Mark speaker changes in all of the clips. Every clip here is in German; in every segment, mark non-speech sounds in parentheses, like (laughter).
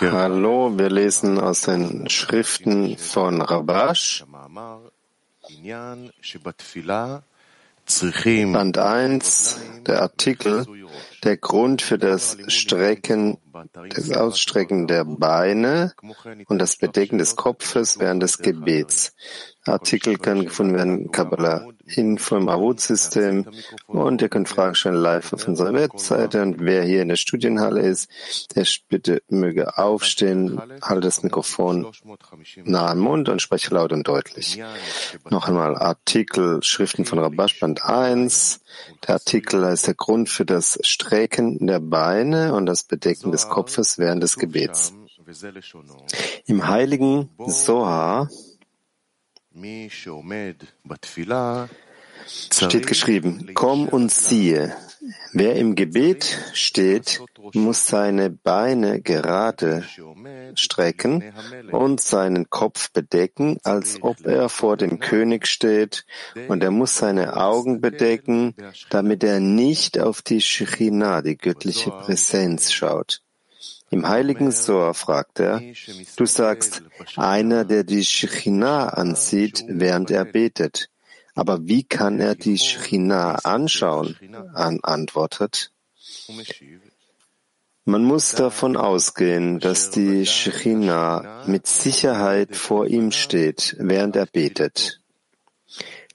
Speaker 1: Hallo, wir lesen aus den Schriften von Rabash, Band 1, der Artikel, der Grund für das Strecken, das Ausstrecken der Beine und das Bedecken des Kopfes während des Gebets. Artikel kann gefunden werden Kabbalah Info im Avut-System und ihr könnt Fragen stellen live auf unserer Webseite und wer hier in der Studienhalle ist, der bitte möge aufstehen, halte das Mikrofon nah am Mund und spreche laut und deutlich. Noch einmal Artikel Schriften von Rabash Band 1. Der Artikel heißt der Grund für das Strecken der Beine und das Bedecken des Kopfes während des Gebets. Im heiligen Sohar steht geschrieben, komm und siehe, wer im Gebet steht, muss seine Beine gerade strecken und seinen Kopf bedecken, als ob er vor dem König steht, und er muss seine Augen bedecken, damit er nicht auf die Shechina, die göttliche Präsenz, schaut. Im heiligen Sohr fragt er, du sagst, einer, der die Shechina ansieht, während er betet. Aber wie kann er die Shechina anschauen? An antwortet. Man muss davon ausgehen, dass die Shechina mit Sicherheit vor ihm steht, während er betet.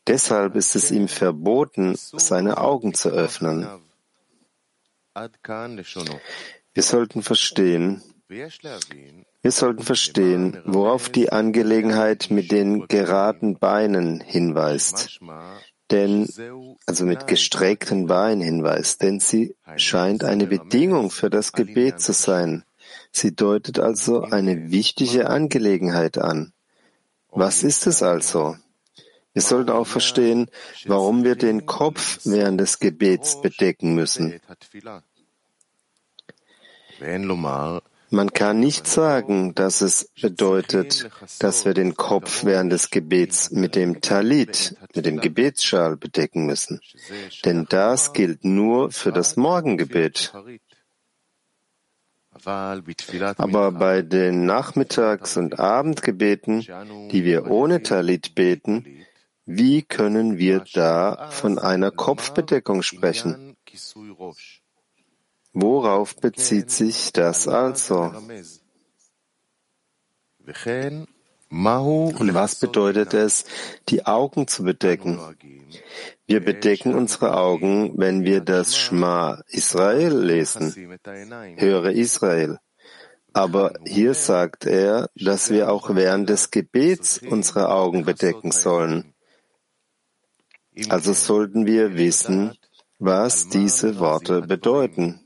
Speaker 1: Deshalb ist es ihm verboten, seine Augen zu öffnen. Wir sollten verstehen, wir sollten verstehen, worauf die Angelegenheit mit den geraden Beinen hinweist, denn, also mit gestreckten Beinen hinweist, denn sie scheint eine Bedingung für das Gebet zu sein. Sie deutet also eine wichtige Angelegenheit an. Was ist es also? Wir sollten auch verstehen, warum wir den Kopf während des Gebets bedecken müssen. Man kann nicht sagen, dass es bedeutet, dass wir den Kopf während des Gebets mit dem Talit, mit dem Gebetsschal bedecken müssen. Denn das gilt nur für das Morgengebet. Aber bei den Nachmittags- und Abendgebeten, die wir ohne Talit beten, wie können wir da von einer Kopfbedeckung sprechen? Worauf bezieht sich das also? Und was bedeutet es, die Augen zu bedecken? Wir bedecken unsere Augen, wenn wir das Schma Israel lesen. Höre Israel. Aber hier sagt er, dass wir auch während des Gebets unsere Augen bedecken sollen. Also sollten wir wissen, was diese Worte bedeuten.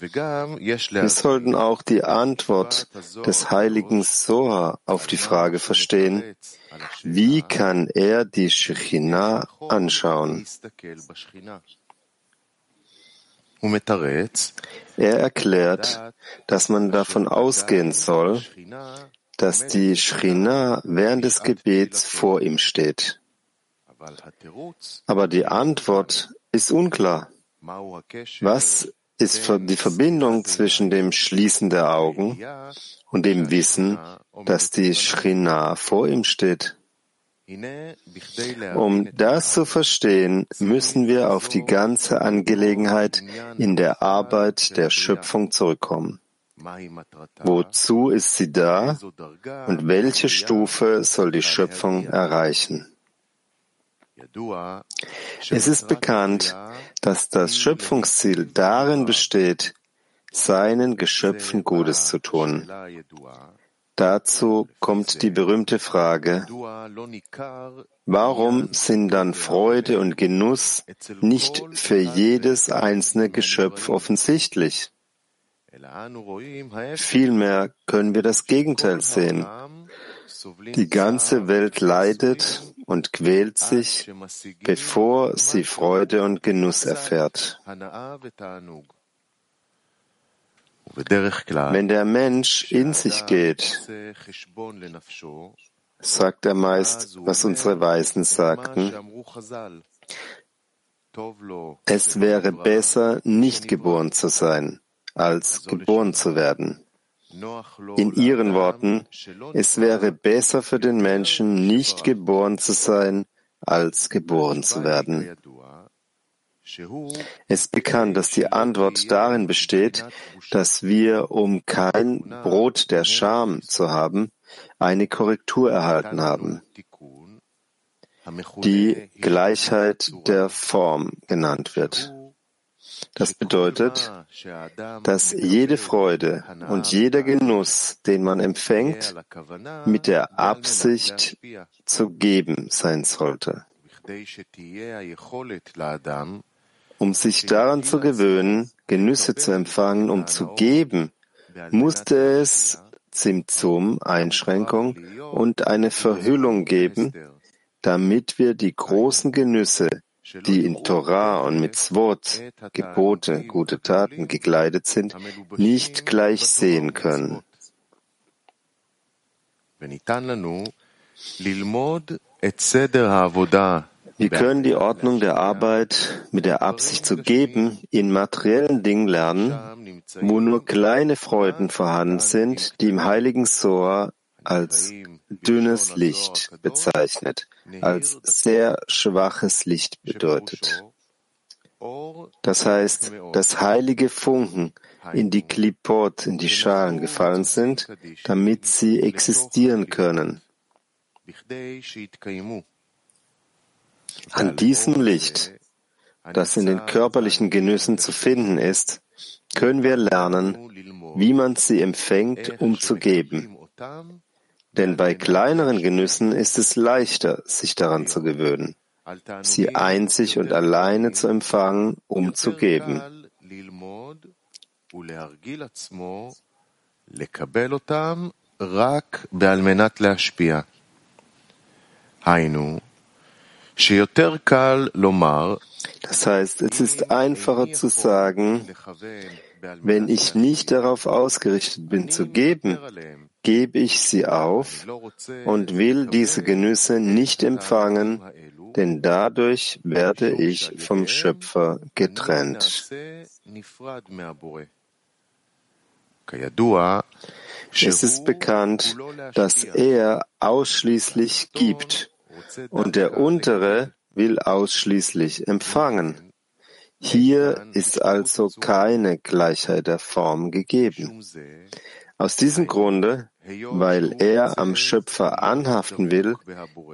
Speaker 1: Wir sollten auch die Antwort des heiligen Soha auf die Frage verstehen, wie kann er die Shechina anschauen? Er erklärt, dass man davon ausgehen soll, dass die Shechina während des Gebets vor ihm steht. Aber die Antwort ist unklar. Was ist die Verbindung zwischen dem Schließen der Augen und dem Wissen, dass die Shrina vor ihm steht. Um das zu verstehen, müssen wir auf die ganze Angelegenheit in der Arbeit der Schöpfung zurückkommen. Wozu ist sie da und welche Stufe soll die Schöpfung erreichen? Es ist bekannt, dass das Schöpfungsziel darin besteht, seinen Geschöpfen Gutes zu tun. Dazu kommt die berühmte Frage, warum sind dann Freude und Genuss nicht für jedes einzelne Geschöpf offensichtlich? Vielmehr können wir das Gegenteil sehen. Die ganze Welt leidet und quält sich, bevor sie Freude und Genuss erfährt. Wenn der Mensch in sich geht, sagt er meist, was unsere Weisen sagten, es wäre besser, nicht geboren zu sein, als geboren zu werden. In ihren Worten, es wäre besser für den Menschen, nicht geboren zu sein, als geboren zu werden. Es ist bekannt, dass die Antwort darin besteht, dass wir, um kein Brot der Scham zu haben, eine Korrektur erhalten haben, die Gleichheit der Form genannt wird. Das bedeutet, dass jede Freude und jeder Genuss, den man empfängt, mit der Absicht zu geben sein sollte. Um sich daran zu gewöhnen, Genüsse zu empfangen, um zu geben, musste es Zimtzum, Einschränkung und eine Verhüllung geben, damit wir die großen Genüsse, die in Torah und Mitzvot, Gebote, gute Taten gekleidet sind, nicht gleich sehen können. Wir können die Ordnung der Arbeit mit der Absicht zu geben in materiellen Dingen lernen, wo nur kleine Freuden vorhanden sind, die im heiligen Soa als dünnes Licht bezeichnet, als sehr schwaches Licht bedeutet. Das heißt, dass heilige Funken in die Klipot, in die Schalen gefallen sind, damit sie existieren können. An diesem Licht, das in den körperlichen Genüssen zu finden ist, können wir lernen, wie man sie empfängt, um zu geben. Denn bei kleineren Genüssen ist es leichter, sich daran zu gewöhnen, sie einzig und alleine zu empfangen, um zu geben. היינו, das heißt, es ist einfacher zu sagen, wenn ich nicht darauf ausgerichtet bin zu geben, gebe ich sie auf und will diese Genüsse nicht empfangen, denn dadurch werde ich vom Schöpfer getrennt. Es ist bekannt, dass er ausschließlich gibt und der untere will ausschließlich empfangen. Hier ist also keine Gleichheit der Form gegeben. Aus diesem Grunde, weil er am Schöpfer anhaften will,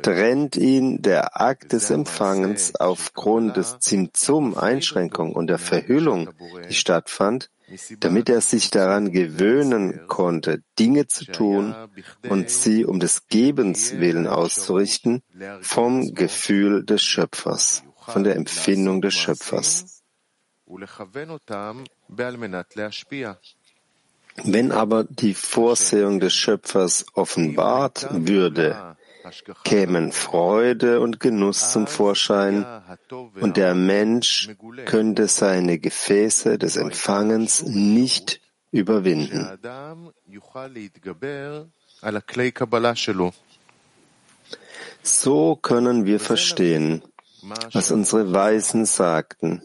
Speaker 1: trennt ihn der Akt des Empfangens aufgrund des Zimzum-Einschränkung und der Verhüllung, die stattfand, damit er sich daran gewöhnen konnte, Dinge zu tun und sie um des Gebens willen auszurichten, vom Gefühl des Schöpfers, von der Empfindung des Schöpfers. Wenn aber die Vorsehung des Schöpfers offenbart würde, kämen Freude und Genuss zum Vorschein und der Mensch könnte seine Gefäße des Empfangens nicht überwinden. So können wir verstehen, was unsere Weisen sagten,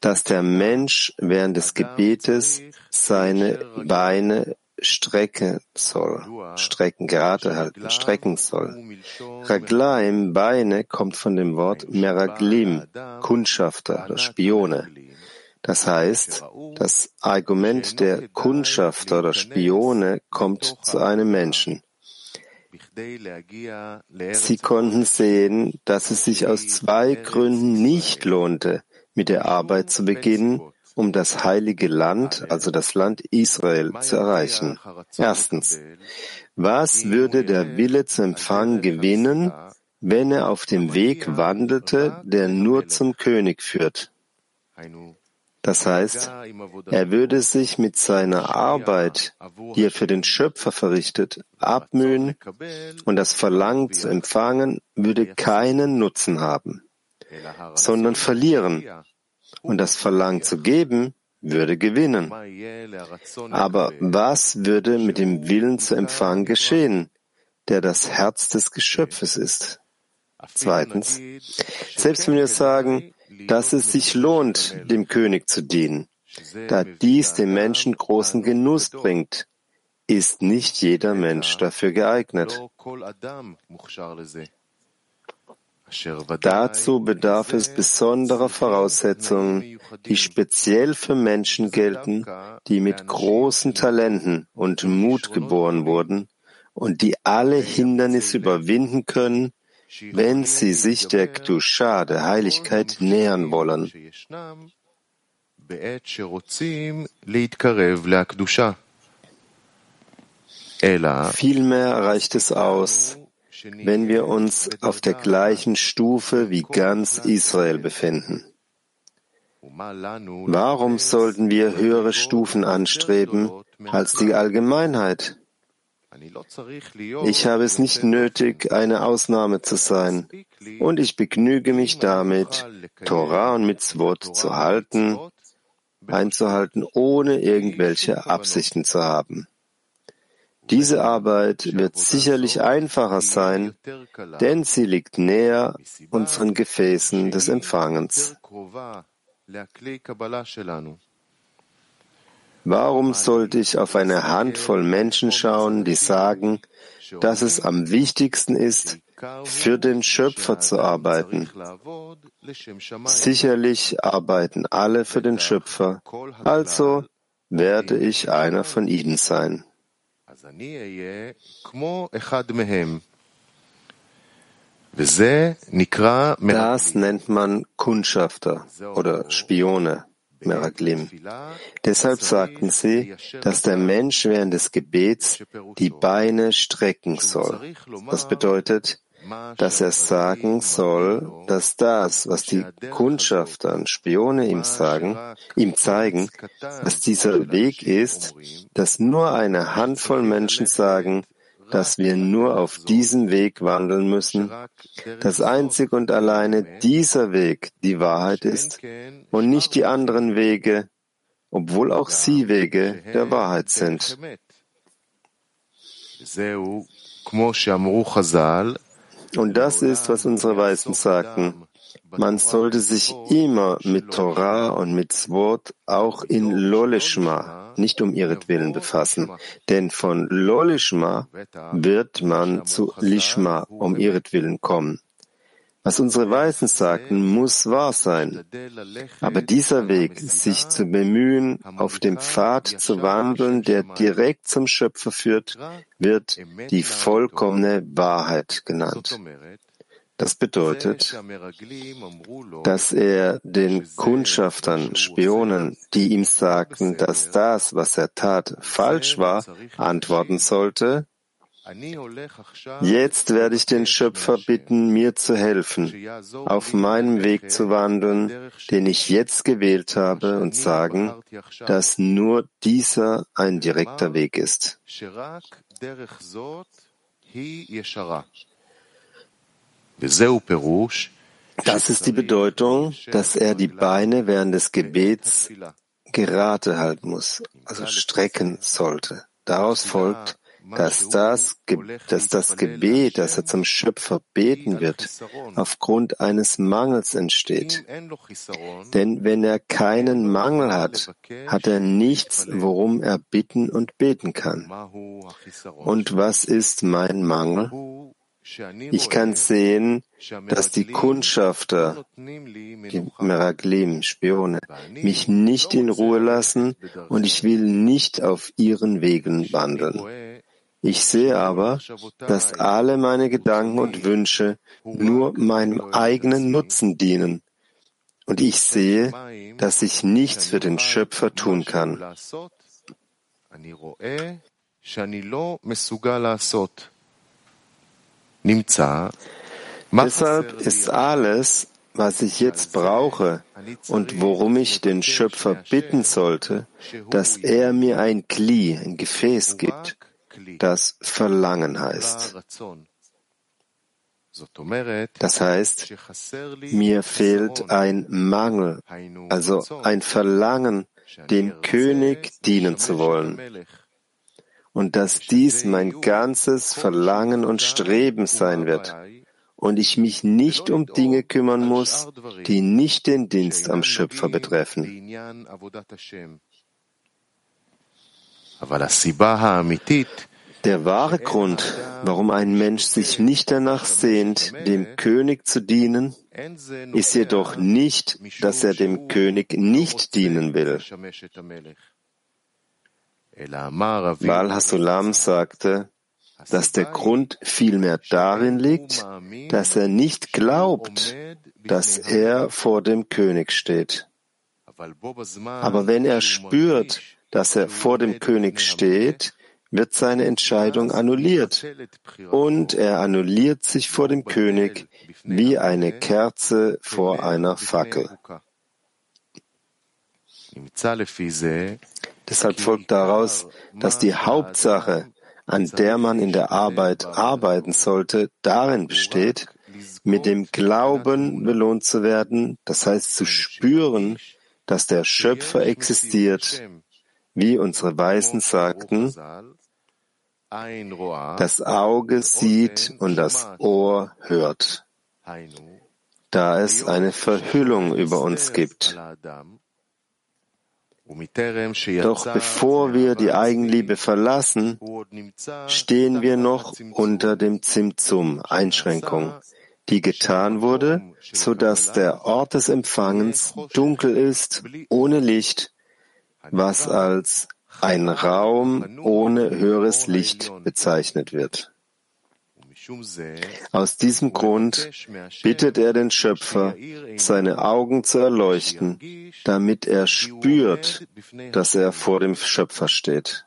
Speaker 1: dass der Mensch während des Gebetes seine Beine strecken soll, strecken, gerade halten, strecken soll. Raglaim, Beine, kommt von dem Wort Meraglim, Kundschafter oder Spione. Das heißt, das Argument der Kundschafter oder Spione kommt zu einem Menschen. Sie konnten sehen, dass es sich aus zwei Gründen nicht lohnte, mit der Arbeit zu beginnen um das heilige Land, also das Land Israel, zu erreichen. Erstens, was würde der Wille zu empfangen gewinnen, wenn er auf dem Weg wandelte, der nur zum König führt? Das heißt, er würde sich mit seiner Arbeit, die er für den Schöpfer verrichtet, abmühen und das Verlangen zu empfangen würde keinen Nutzen haben, sondern verlieren, und das Verlangen zu geben würde gewinnen. Aber was würde mit dem Willen zu empfangen geschehen, der das Herz des Geschöpfes ist? Zweitens, selbst wenn wir sagen, dass es sich lohnt, dem König zu dienen, da dies dem Menschen großen Genuss bringt, ist nicht jeder Mensch dafür geeignet. Dazu bedarf es besonderer Voraussetzungen, die speziell für Menschen gelten, die mit großen Talenten und Mut geboren wurden und die alle Hindernisse überwinden können, wenn sie sich der Kdusha, der Heiligkeit, nähern wollen. Vielmehr reicht es aus, wenn wir uns auf der gleichen Stufe wie ganz Israel befinden. Warum sollten wir höhere Stufen anstreben als die Allgemeinheit? Ich habe es nicht nötig, eine Ausnahme zu sein, und ich begnüge mich damit, Torah und Mitzvot zu halten, einzuhalten, ohne irgendwelche Absichten zu haben. Diese Arbeit wird sicherlich einfacher sein, denn sie liegt näher unseren Gefäßen des Empfangens. Warum sollte ich auf eine Handvoll Menschen schauen, die sagen, dass es am wichtigsten ist, für den Schöpfer zu arbeiten? Sicherlich arbeiten alle für den Schöpfer, also werde ich einer von ihnen sein. Das nennt man Kundschafter oder Spione. Meraglim. Deshalb sagten sie, dass der Mensch während des Gebets die Beine strecken soll. Das bedeutet, dass er sagen soll, dass das, was die Kundschafter und Spione ihm sagen, ihm zeigen, dass dieser Weg ist, dass nur eine Handvoll Menschen sagen, dass wir nur auf diesem Weg wandeln müssen, dass einzig und alleine dieser Weg die Wahrheit ist und nicht die anderen Wege, obwohl auch sie Wege der Wahrheit sind. Und das ist, was unsere Weisen sagten. Man sollte sich immer mit Torah und mit Wort auch in Lolishma, nicht um ihretwillen befassen. Denn von Lolishma wird man zu Lishma um ihretwillen kommen. Was unsere Weisen sagten, muss wahr sein. Aber dieser Weg, sich zu bemühen, auf dem Pfad zu wandeln, der direkt zum Schöpfer führt, wird die vollkommene Wahrheit genannt. Das bedeutet, dass er den Kundschaftern, Spionen, die ihm sagten, dass das, was er tat, falsch war, antworten sollte, Jetzt werde ich den Schöpfer bitten, mir zu helfen, auf meinem Weg zu wandeln, den ich jetzt gewählt habe, und sagen, dass nur dieser ein direkter Weg ist. Das ist die Bedeutung, dass er die Beine während des Gebets gerade halten muss, also strecken sollte. Daraus folgt, dass das, dass das Gebet, das er zum Schöpfer beten wird, aufgrund eines Mangels entsteht. Denn wenn er keinen Mangel hat, hat er nichts, worum er bitten und beten kann. Und was ist mein Mangel? Ich kann sehen, dass die Kundschafter, die Meraglim, Spione, mich nicht in Ruhe lassen und ich will nicht auf ihren Wegen wandeln. Ich sehe aber, dass alle meine Gedanken und Wünsche nur meinem eigenen Nutzen dienen. Und ich sehe, dass ich nichts für den Schöpfer tun kann. Deshalb ist alles, was ich jetzt brauche und worum ich den Schöpfer bitten sollte, dass er mir ein Kli, ein Gefäß gibt, das Verlangen heißt. Das heißt, mir fehlt ein Mangel, also ein Verlangen, dem König dienen zu wollen. Und dass dies mein ganzes Verlangen und Streben sein wird. Und ich mich nicht um Dinge kümmern muss, die nicht den Dienst am Schöpfer betreffen. Der wahre Grund, warum ein Mensch sich nicht danach sehnt, dem König zu dienen, ist jedoch nicht, dass er dem König nicht dienen will. Baal Hasulam sagte, dass der Grund vielmehr darin liegt, dass er nicht glaubt, dass er vor dem König steht. Aber wenn er spürt, dass er vor dem König steht, wird seine Entscheidung annulliert und er annulliert sich vor dem König wie eine Kerze vor einer Fackel. Deshalb folgt daraus, dass die Hauptsache, an der man in der Arbeit arbeiten sollte, darin besteht, mit dem Glauben belohnt zu werden, das heißt zu spüren, dass der Schöpfer existiert, wie unsere Weisen sagten, das Auge sieht und das Ohr hört, da es eine Verhüllung über uns gibt. Doch bevor wir die Eigenliebe verlassen, stehen wir noch unter dem Zimtzum, Einschränkung, die getan wurde, so dass der Ort des Empfangens dunkel ist, ohne Licht, was als ein Raum ohne höheres Licht bezeichnet wird. Aus diesem Grund bittet er den Schöpfer, seine Augen zu erleuchten, damit er spürt, dass er vor dem Schöpfer steht.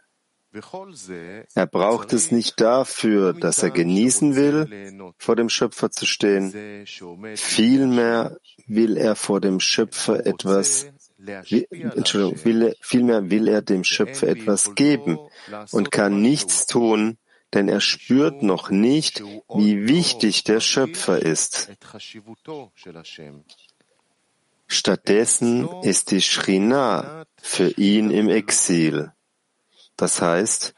Speaker 1: Er braucht es nicht dafür, dass er genießen will, vor dem Schöpfer zu stehen. Vielmehr will er vor dem Schöpfer etwas, Entschuldigung, will, vielmehr will er dem Schöpfer etwas geben und kann nichts tun, denn er spürt noch nicht, wie wichtig der Schöpfer ist. Stattdessen ist die Shrina für ihn im Exil. Das heißt,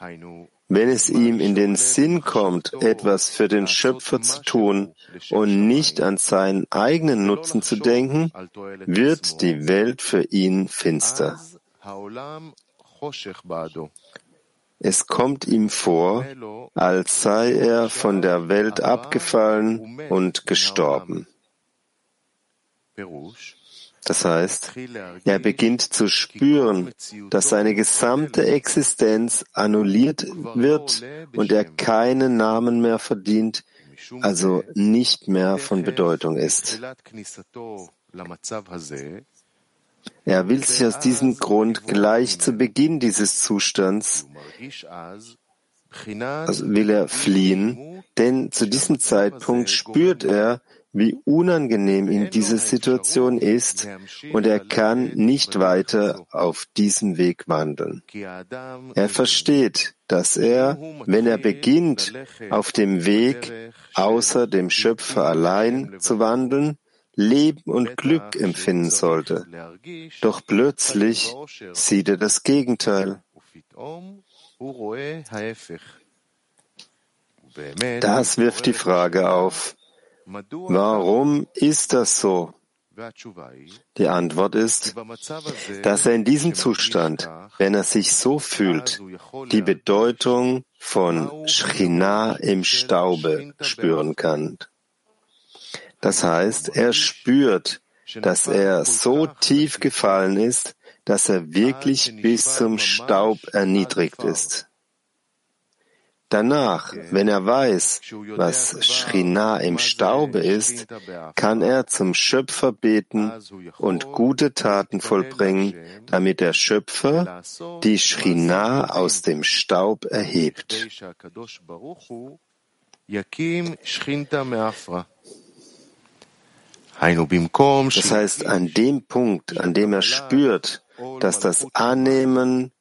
Speaker 1: wenn es ihm in den Sinn kommt, etwas für den Schöpfer zu tun und nicht an seinen eigenen Nutzen zu denken, wird die Welt für ihn finster. Es kommt ihm vor, als sei er von der Welt abgefallen und gestorben. Das heißt, er beginnt zu spüren, dass seine gesamte Existenz annulliert wird und er keinen Namen mehr verdient, also nicht mehr von Bedeutung ist. Er will sich aus diesem Grund gleich zu Beginn dieses Zustands, also will er fliehen, denn zu diesem Zeitpunkt spürt er, wie unangenehm ihm diese Situation ist und er kann nicht weiter auf diesem Weg wandeln. Er versteht, dass er, wenn er beginnt, auf dem Weg außer dem Schöpfer allein zu wandeln, Leben und Glück empfinden sollte. Doch plötzlich sieht er das Gegenteil. Das wirft die Frage auf, warum ist das so? Die Antwort ist, dass er in diesem Zustand, wenn er sich so fühlt, die Bedeutung von Schchina im Staube spüren kann. Das heißt, er spürt, dass er so tief gefallen ist, dass er wirklich bis zum Staub erniedrigt ist. Danach, wenn er weiß, was Shrina im Staube ist, kann er zum Schöpfer beten und gute Taten vollbringen, damit der Schöpfer die Shrina aus dem Staub erhebt. Das heißt, an dem Punkt, an dem er spürt, dass das Annehmen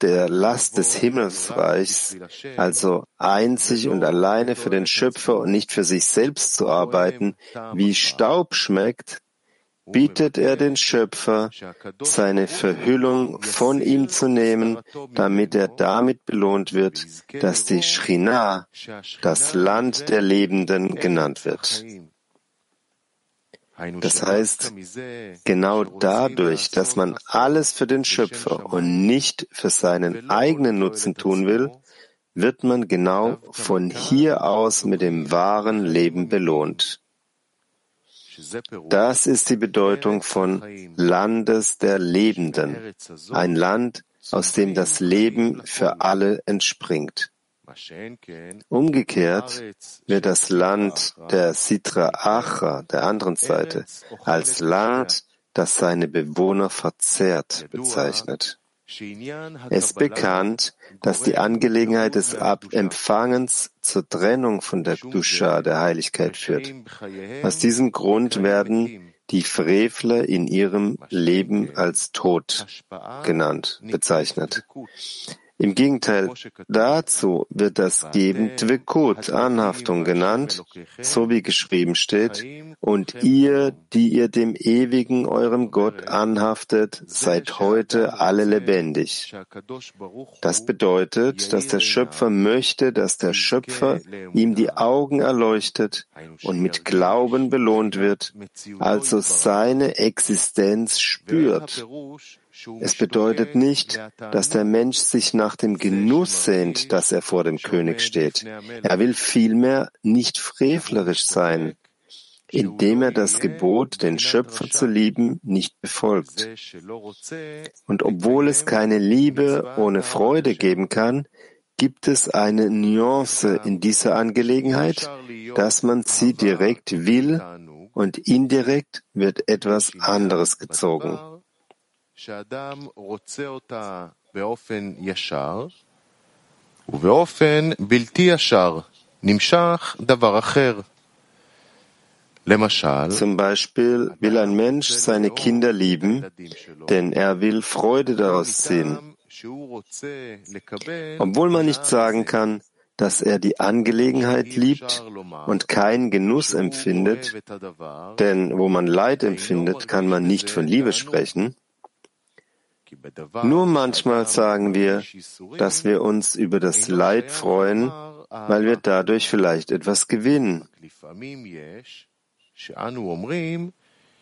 Speaker 1: der Last des Himmelsreichs, also einzig und alleine für den Schöpfer und nicht für sich selbst zu arbeiten, wie Staub schmeckt, bittet er den Schöpfer, seine Verhüllung von ihm zu nehmen, damit er damit belohnt wird, dass die Schrina, das Land der Lebenden, genannt wird. Das heißt, genau dadurch, dass man alles für den Schöpfer und nicht für seinen eigenen Nutzen tun will, wird man genau von hier aus mit dem wahren Leben belohnt. Das ist die Bedeutung von Landes der Lebenden, ein Land, aus dem das Leben für alle entspringt. Umgekehrt wird das Land der Sitra Achra, der anderen Seite, als Land, das seine Bewohner verzehrt, bezeichnet. Es ist bekannt, dass die Angelegenheit des Empfangens zur Trennung von der Dusha, der Heiligkeit, führt. Aus diesem Grund werden die Frevler in ihrem Leben als tot genannt, bezeichnet. Im Gegenteil dazu wird das Geben Twekut, Anhaftung genannt, so wie geschrieben steht, und ihr, die ihr dem ewigen eurem Gott anhaftet, seid heute alle lebendig. Das bedeutet, dass der Schöpfer möchte, dass der Schöpfer ihm die Augen erleuchtet und mit Glauben belohnt wird, also seine Existenz spürt. Es bedeutet nicht, dass der Mensch sich nach dem Genuss sehnt, dass er vor dem König steht. Er will vielmehr nicht frevlerisch sein, indem er das Gebot, den Schöpfer zu lieben, nicht befolgt. Und obwohl es keine Liebe ohne Freude geben kann, gibt es eine Nuance in dieser Angelegenheit, dass man sie direkt will und indirekt wird etwas anderes gezogen. שאדם רוצה אותה באופן ישר, ובאופן בלתי ישר נמשך דבר אחר. Zum Beispiel will ein Mensch seine Kinder lieben, denn er will Freude daraus ziehen. Obwohl man nicht sagen kann, dass er die Angelegenheit liebt und keinen Genuss empfindet, denn wo man Leid empfindet, kann man nicht von Liebe sprechen, nur manchmal sagen wir, dass wir uns über das Leid freuen, weil wir dadurch vielleicht etwas gewinnen.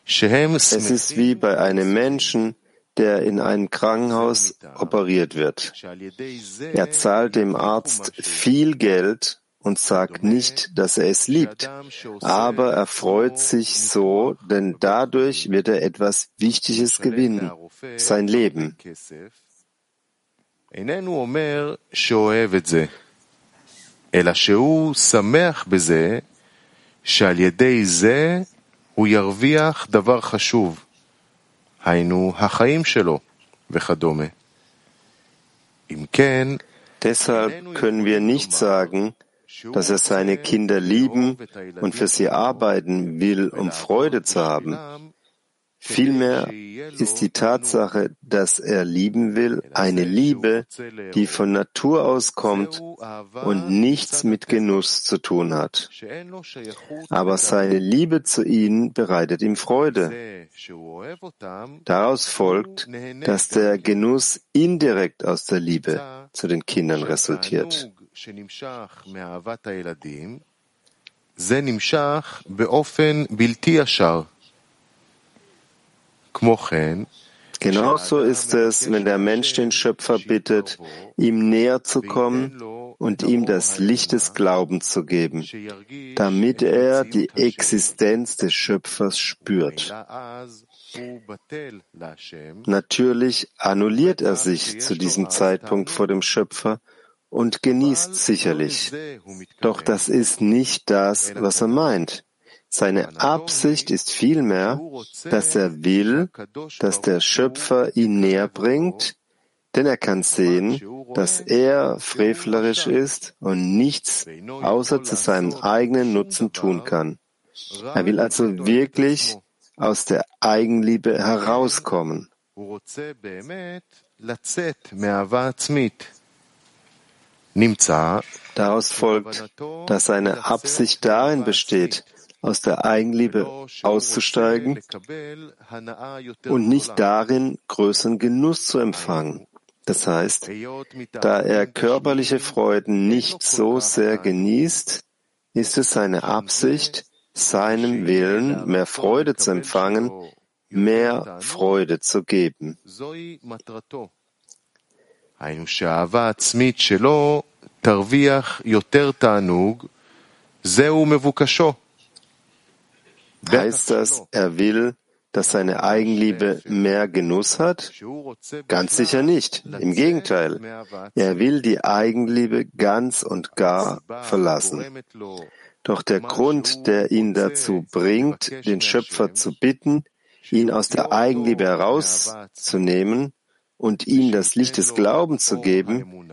Speaker 1: Es ist wie bei einem Menschen, der in einem Krankenhaus operiert wird. Er zahlt dem Arzt viel Geld und sagt nicht, dass er es liebt, aber er freut sich so, denn dadurch wird er etwas Wichtiges gewinnen, sein Leben. אלא שהוא שמח בזה שעל ידי זה הוא ירוויח דבר חשוב, היינו החיים שלו וכדומה. אם כן, Deshalb können wir nicht sagen, dass er seine Kinder lieben und für sie arbeiten will, um Freude zu haben. Vielmehr ist die Tatsache, dass er lieben will, eine Liebe, die von Natur aus kommt und nichts mit Genuss zu tun hat. Aber seine Liebe zu ihnen bereitet ihm Freude. Daraus folgt, dass der Genuss indirekt aus der Liebe zu den Kindern resultiert. שנמשך מאהבת הילדים, זה נמשך באופן בלתי ישר. כמו כן, Genauso ist es, wenn der Mensch den Schöpfer bittet, ihm näher zu kommen und ihm das Licht des Glaubens zu geben, damit er die Existenz des Schöpfers spürt. Natürlich annulliert er sich zu diesem Zeitpunkt vor dem Schöpfer und genießt sicherlich. Doch das ist nicht das, was er meint. Seine Absicht ist vielmehr, dass er will, dass der Schöpfer ihn näher bringt, denn er kann sehen, dass er frevlerisch ist und nichts außer zu seinem eigenen Nutzen tun kann. Er will also wirklich aus der Eigenliebe herauskommen. Daraus folgt, dass seine Absicht darin besteht, aus der Eigenliebe auszusteigen und nicht darin größeren Genuss zu empfangen. Das heißt, da er körperliche Freuden nicht so sehr genießt, ist es seine Absicht, seinem Willen mehr Freude zu empfangen, mehr Freude zu geben. Heißt das, er will, dass seine Eigenliebe mehr Genuss hat? Ganz sicher nicht. Im Gegenteil. Er will die Eigenliebe ganz und gar verlassen. Doch der Grund, der ihn dazu bringt, den Schöpfer zu bitten, ihn aus der Eigenliebe herauszunehmen und ihm das Licht des Glaubens zu geben,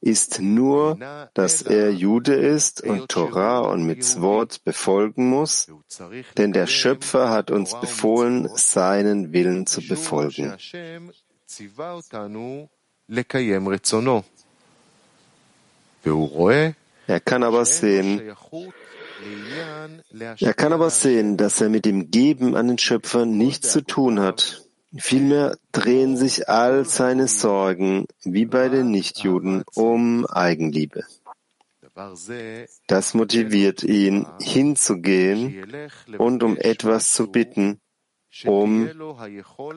Speaker 1: ist nur, dass er Jude ist und Torah und Mitzvot befolgen muss, denn der Schöpfer hat uns befohlen, seinen Willen zu befolgen. Er kann aber sehen, er kann aber sehen, dass er mit dem Geben an den Schöpfer nichts zu tun hat. Vielmehr drehen sich all seine Sorgen, wie bei den Nichtjuden, um Eigenliebe. Das motiviert ihn, hinzugehen und um etwas zu bitten, um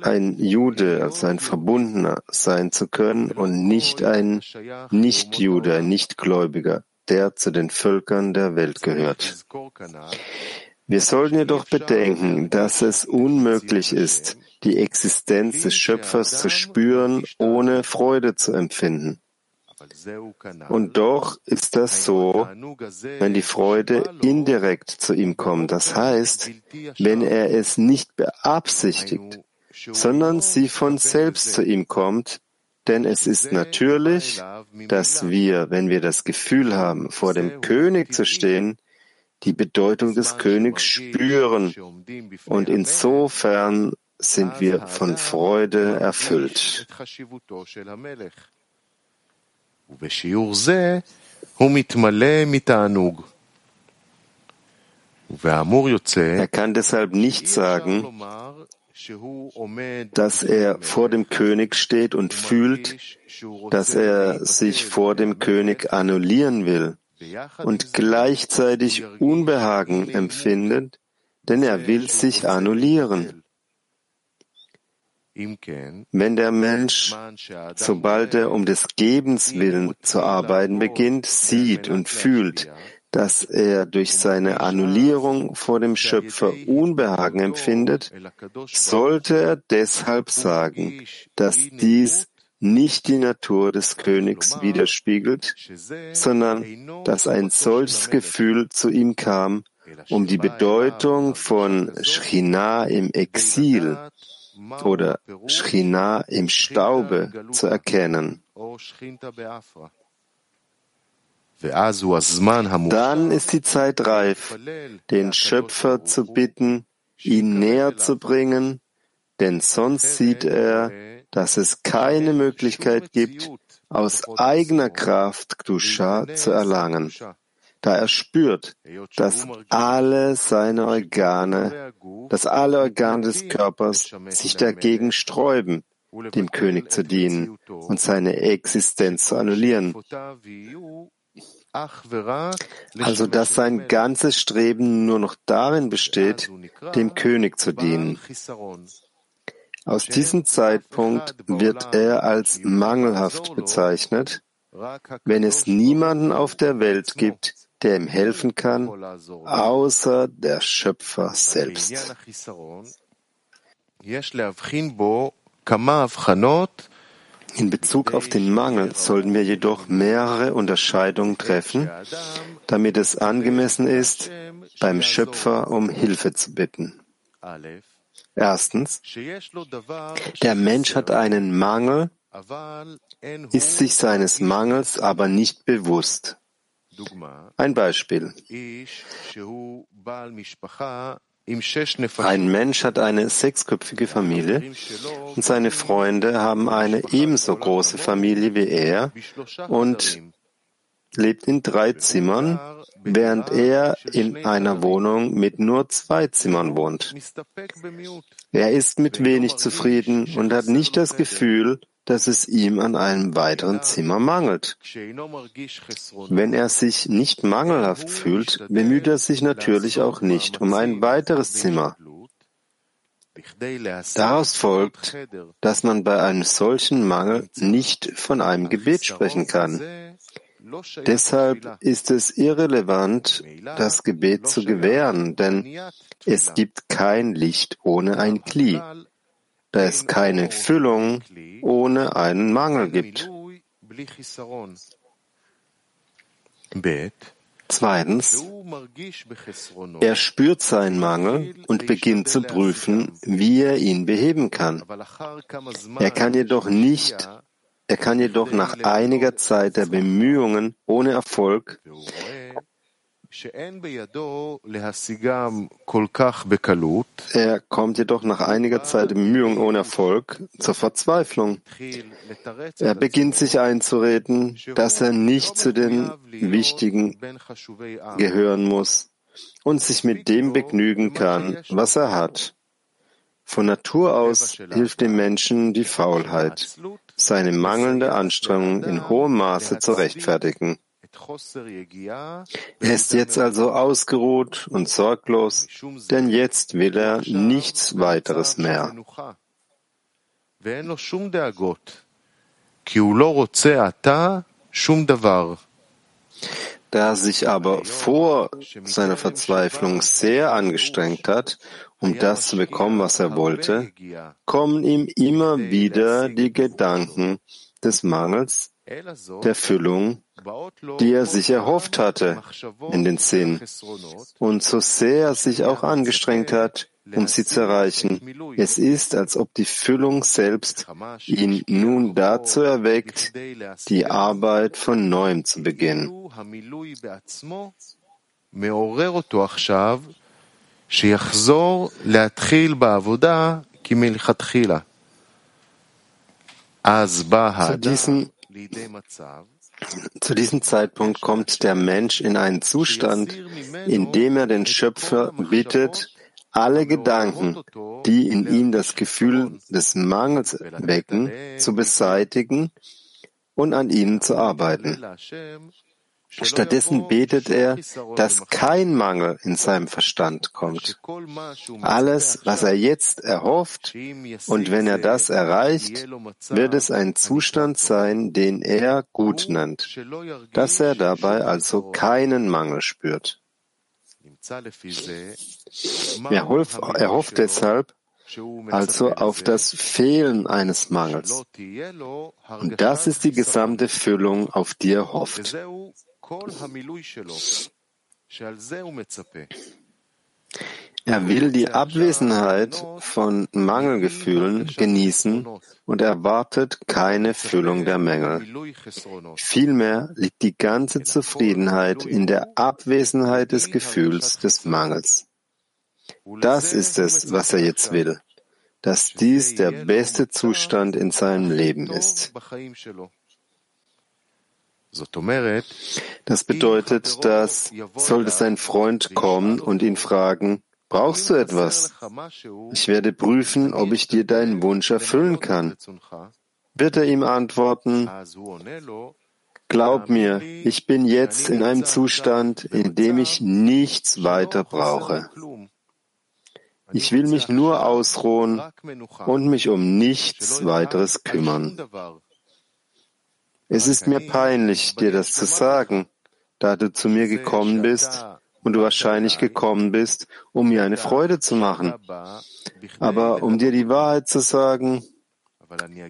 Speaker 1: ein Jude, also ein Verbundener sein zu können und nicht ein Nichtjude, ein Nichtgläubiger, der zu den Völkern der Welt gehört. Wir sollten jedoch bedenken, dass es unmöglich ist, die Existenz des Schöpfers zu spüren, ohne Freude zu empfinden. Und doch ist das so, wenn die Freude indirekt zu ihm kommt. Das heißt, wenn er es nicht beabsichtigt, sondern sie von selbst zu ihm kommt, denn es ist natürlich, dass wir, wenn wir das Gefühl haben, vor dem König zu stehen, die Bedeutung des Königs spüren und insofern sind wir von Freude erfüllt. Er kann deshalb nicht sagen, dass er vor dem König steht und fühlt, dass er sich vor dem König annullieren will und gleichzeitig Unbehagen empfindet, denn er will sich annullieren. Wenn der Mensch, sobald er um des Gebens willen zu arbeiten beginnt, sieht und fühlt, dass er durch seine Annullierung vor dem Schöpfer Unbehagen empfindet, sollte er deshalb sagen, dass dies nicht die Natur des Königs widerspiegelt, sondern dass ein solches Gefühl zu ihm kam, um die Bedeutung von Schchina im Exil oder Schchina im Staube zu erkennen. Dann ist die Zeit reif, den Schöpfer zu bitten, ihn näher zu bringen, denn sonst sieht er, dass es keine Möglichkeit gibt, aus eigener Kraft Gdusha zu erlangen, da er spürt, dass alle seine Organe, dass alle Organe des Körpers sich dagegen sträuben, dem König zu dienen und seine Existenz zu annullieren. Also dass sein ganzes Streben nur noch darin besteht, dem König zu dienen. Aus diesem Zeitpunkt wird er als mangelhaft bezeichnet, wenn es niemanden auf der Welt gibt, der ihm helfen kann, außer der Schöpfer selbst. In Bezug auf den Mangel sollten wir jedoch mehrere Unterscheidungen treffen, damit es angemessen ist, beim Schöpfer um Hilfe zu bitten. Erstens, der Mensch hat einen Mangel, ist sich seines Mangels aber nicht bewusst. Ein Beispiel. Ein Mensch hat eine sechsköpfige Familie und seine Freunde haben eine ebenso große Familie wie er und lebt in drei Zimmern, während er in einer Wohnung mit nur zwei Zimmern wohnt. Er ist mit wenig zufrieden und hat nicht das Gefühl, dass es ihm an einem weiteren Zimmer mangelt. Wenn er sich nicht mangelhaft fühlt, bemüht er sich natürlich auch nicht um ein weiteres Zimmer. Daraus folgt, dass man bei einem solchen Mangel nicht von einem Gebet sprechen kann. Deshalb ist es irrelevant, das Gebet zu gewähren, denn es gibt kein Licht ohne ein Kli es keine Füllung ohne einen Mangel gibt. Zweitens, er spürt seinen Mangel und beginnt zu prüfen, wie er ihn beheben kann. Er kann jedoch nicht, er kann jedoch nach einiger Zeit der Bemühungen ohne Erfolg er kommt jedoch nach einiger Zeit Bemühungen ohne Erfolg zur Verzweiflung. Er beginnt sich einzureden, dass er nicht zu den Wichtigen gehören muss und sich mit dem begnügen kann, was er hat. Von Natur aus hilft dem Menschen die Faulheit, seine mangelnde Anstrengung in hohem Maße zu rechtfertigen. Er ist jetzt also ausgeruht und sorglos, denn jetzt will er nichts weiteres mehr. Da er sich aber vor seiner Verzweiflung sehr angestrengt hat, um das zu bekommen, was er wollte, kommen ihm immer wieder die Gedanken des Mangels, der Füllung die er sich erhofft hatte, in den Sinn. Und so sehr er sich auch angestrengt hat, um sie zu erreichen, es ist, als ob die Füllung selbst ihn nun dazu erweckt, die Arbeit von neuem zu beginnen. Zu diesem zu diesem Zeitpunkt kommt der Mensch in einen Zustand, in dem er den Schöpfer bittet, alle Gedanken, die in ihm das Gefühl des Mangels wecken, zu beseitigen und an ihnen zu arbeiten. Stattdessen betet er, dass kein Mangel in seinem Verstand kommt. Alles, was er jetzt erhofft, und wenn er das erreicht, wird es ein Zustand sein, den er gut nennt, dass er dabei also keinen Mangel spürt. Er, hofft deshalb also auf das Fehlen eines Mangels. Und das ist die gesamte Füllung, auf die er hofft. Er will die Abwesenheit von Mangelgefühlen genießen und erwartet keine Füllung der Mängel. Vielmehr liegt die ganze Zufriedenheit in der Abwesenheit des Gefühls des Mangels. Das ist es, was er jetzt will, dass dies der beste Zustand in seinem Leben ist. Das bedeutet, dass sollte sein Freund kommen und ihn fragen, brauchst du etwas? Ich werde prüfen, ob ich dir deinen Wunsch erfüllen kann. Wird er ihm antworten, Glaub mir, ich bin jetzt in einem Zustand, in dem ich nichts weiter brauche. Ich will mich nur ausruhen und mich um nichts weiteres kümmern. Es ist mir peinlich, dir das zu sagen, da du zu mir gekommen bist und du wahrscheinlich gekommen bist, um mir eine Freude zu machen. Aber um dir die Wahrheit. Zu sagen,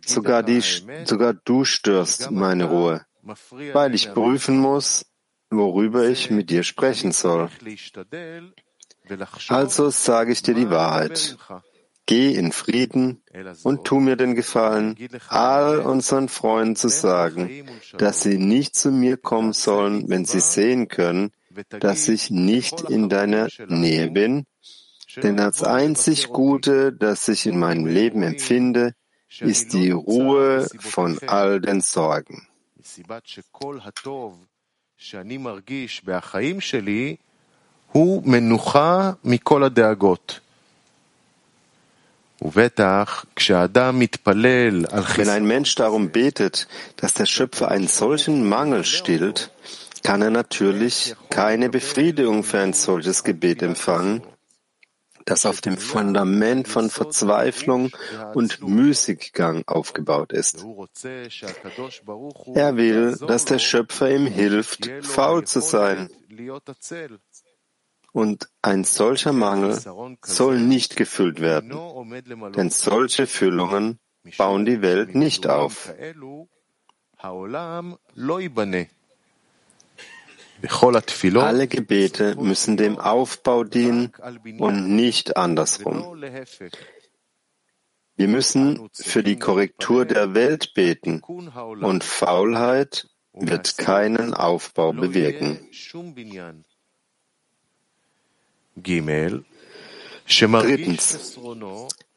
Speaker 1: sogar, die, sogar du störst meine Ruhe, weil ich prüfen muss, worüber ich mit dir sprechen soll. Also sage ich dir die Wahrheit. Geh in Frieden und tu mir den Gefallen, all unseren Freunden zu sagen, dass sie nicht zu mir kommen sollen, wenn sie sehen können, dass ich nicht in deiner Nähe bin. Denn das einzig Gute, das ich in meinem Leben empfinde, ist die Ruhe von all den Sorgen.
Speaker 2: שאני מרגיש בחיים שלי הוא מנוחה מכל הדאגות.
Speaker 1: Wenn ein Mensch darum betet, dass der Schöpfer einen solchen Mangel stillt, kann er natürlich keine Befriedigung für ein solches Gebet empfangen, das auf dem Fundament von Verzweiflung und Müßiggang aufgebaut ist. Er will, dass der Schöpfer ihm hilft, faul zu sein. Und ein solcher Mangel soll nicht gefüllt werden, denn solche Füllungen bauen die Welt nicht auf. Alle Gebete müssen dem Aufbau dienen und nicht andersrum. Wir müssen für die Korrektur der Welt beten und Faulheit wird keinen Aufbau bewirken. Drittens,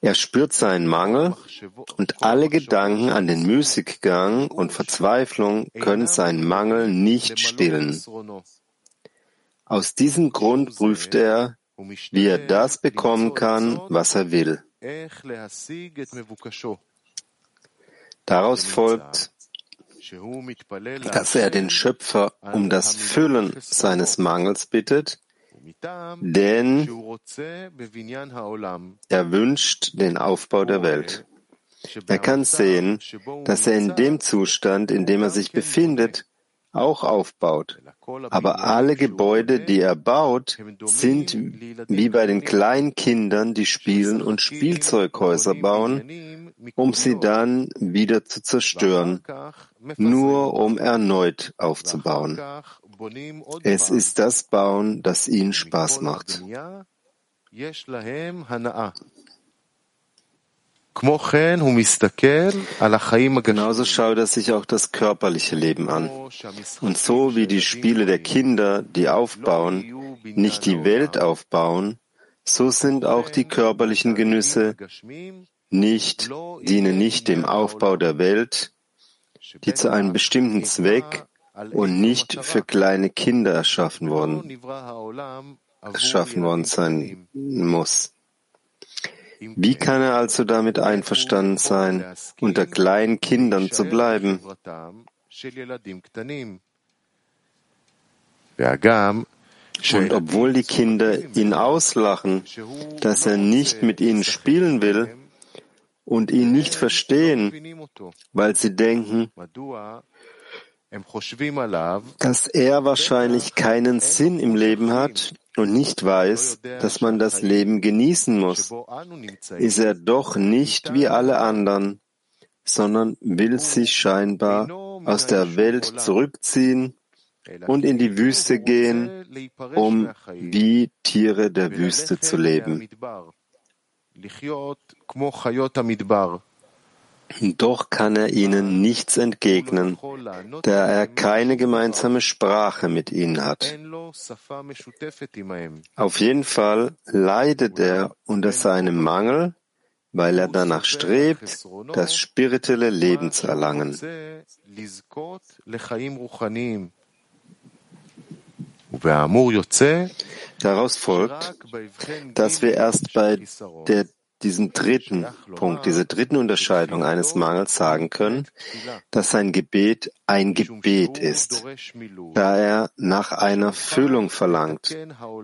Speaker 1: er spürt seinen Mangel und alle Gedanken an den Müßiggang und Verzweiflung können seinen Mangel nicht stillen. Aus diesem Grund prüft er, wie er das bekommen kann, was er will. Daraus folgt, dass er den Schöpfer um das Füllen seines Mangels bittet denn er wünscht den Aufbau der Welt. Er kann sehen, dass er in dem Zustand, in dem er sich befindet, auch aufbaut. Aber alle Gebäude, die er baut, sind wie bei den kleinen Kindern, die spielen und Spielzeughäuser bauen, um sie dann wieder zu zerstören, nur um erneut aufzubauen. Es ist das Bauen, das ihnen Spaß macht. Genauso schaut er sich auch das körperliche Leben an. Und so wie die Spiele der Kinder, die aufbauen, nicht die Welt aufbauen, so sind auch die körperlichen Genüsse nicht, dienen nicht dem Aufbau der Welt, die zu einem bestimmten Zweck und nicht für kleine Kinder erschaffen worden, erschaffen worden sein muss. Wie kann er also damit einverstanden sein, unter kleinen Kindern zu bleiben? Und obwohl die Kinder ihn auslachen, dass er nicht mit ihnen spielen will und ihn nicht verstehen, weil sie denken, dass er wahrscheinlich keinen Sinn im Leben hat und nicht weiß, dass man das Leben genießen muss, ist er doch nicht wie alle anderen, sondern will sich scheinbar aus der Welt zurückziehen und in die Wüste gehen, um wie Tiere der Wüste zu leben. Doch kann er ihnen nichts entgegnen, da er keine gemeinsame Sprache mit ihnen hat. Auf jeden Fall leidet er unter seinem Mangel, weil er danach strebt, das spirituelle Leben zu erlangen. Daraus folgt, dass wir erst bei der diesen dritten Punkt, diese dritten Unterscheidung eines Mangels sagen können, dass sein Gebet ein Gebet ist, da er nach einer Füllung verlangt,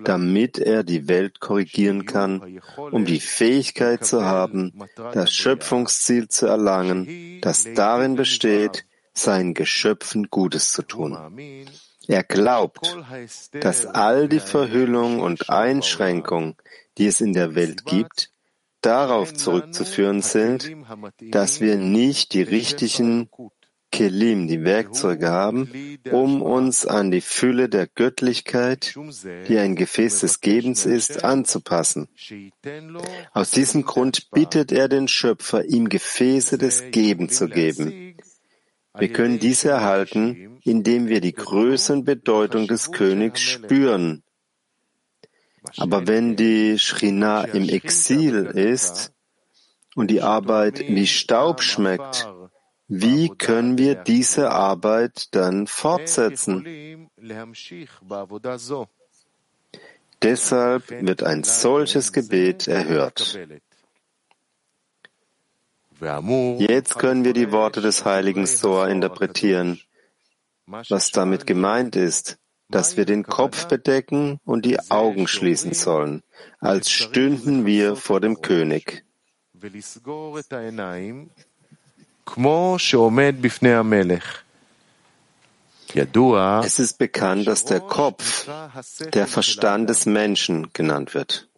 Speaker 1: damit er die Welt korrigieren kann, um die Fähigkeit zu haben, das Schöpfungsziel zu erlangen, das darin besteht, seinen Geschöpfen Gutes zu tun. Er glaubt, dass all die Verhüllung und Einschränkung, die es in der Welt gibt, darauf zurückzuführen sind, dass wir nicht die richtigen Kelim, die Werkzeuge haben, um uns an die Fülle der Göttlichkeit, die ein Gefäß des Gebens ist, anzupassen. Aus diesem Grund bittet er den Schöpfer, ihm Gefäße des Gebens zu geben. Wir können diese erhalten, indem wir die Größe und Bedeutung des Königs spüren, aber wenn die Shrina im Exil ist und die Arbeit wie Staub schmeckt, Wie können wir diese Arbeit dann fortsetzen? Deshalb wird ein solches Gebet erhört. Jetzt können wir die Worte des heiligen Soa interpretieren. Was damit gemeint ist, dass wir den Kopf bedecken und die Augen schließen sollen, als stünden wir vor dem König. Es ist bekannt, dass der Kopf der Verstand des Menschen genannt wird.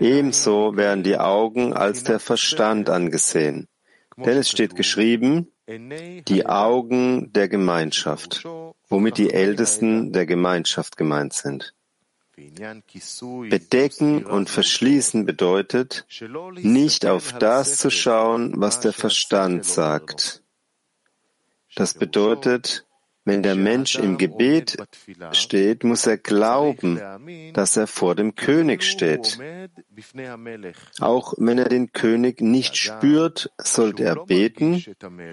Speaker 1: Ebenso werden die Augen als der Verstand angesehen. Denn es steht geschrieben, die Augen der Gemeinschaft, womit die Ältesten der Gemeinschaft gemeint sind. Bedecken und verschließen bedeutet, nicht auf das zu schauen, was der Verstand sagt. Das bedeutet, wenn der Mensch im Gebet steht, muss er glauben, dass er vor dem König steht. Auch wenn er den König nicht spürt, sollte er beten,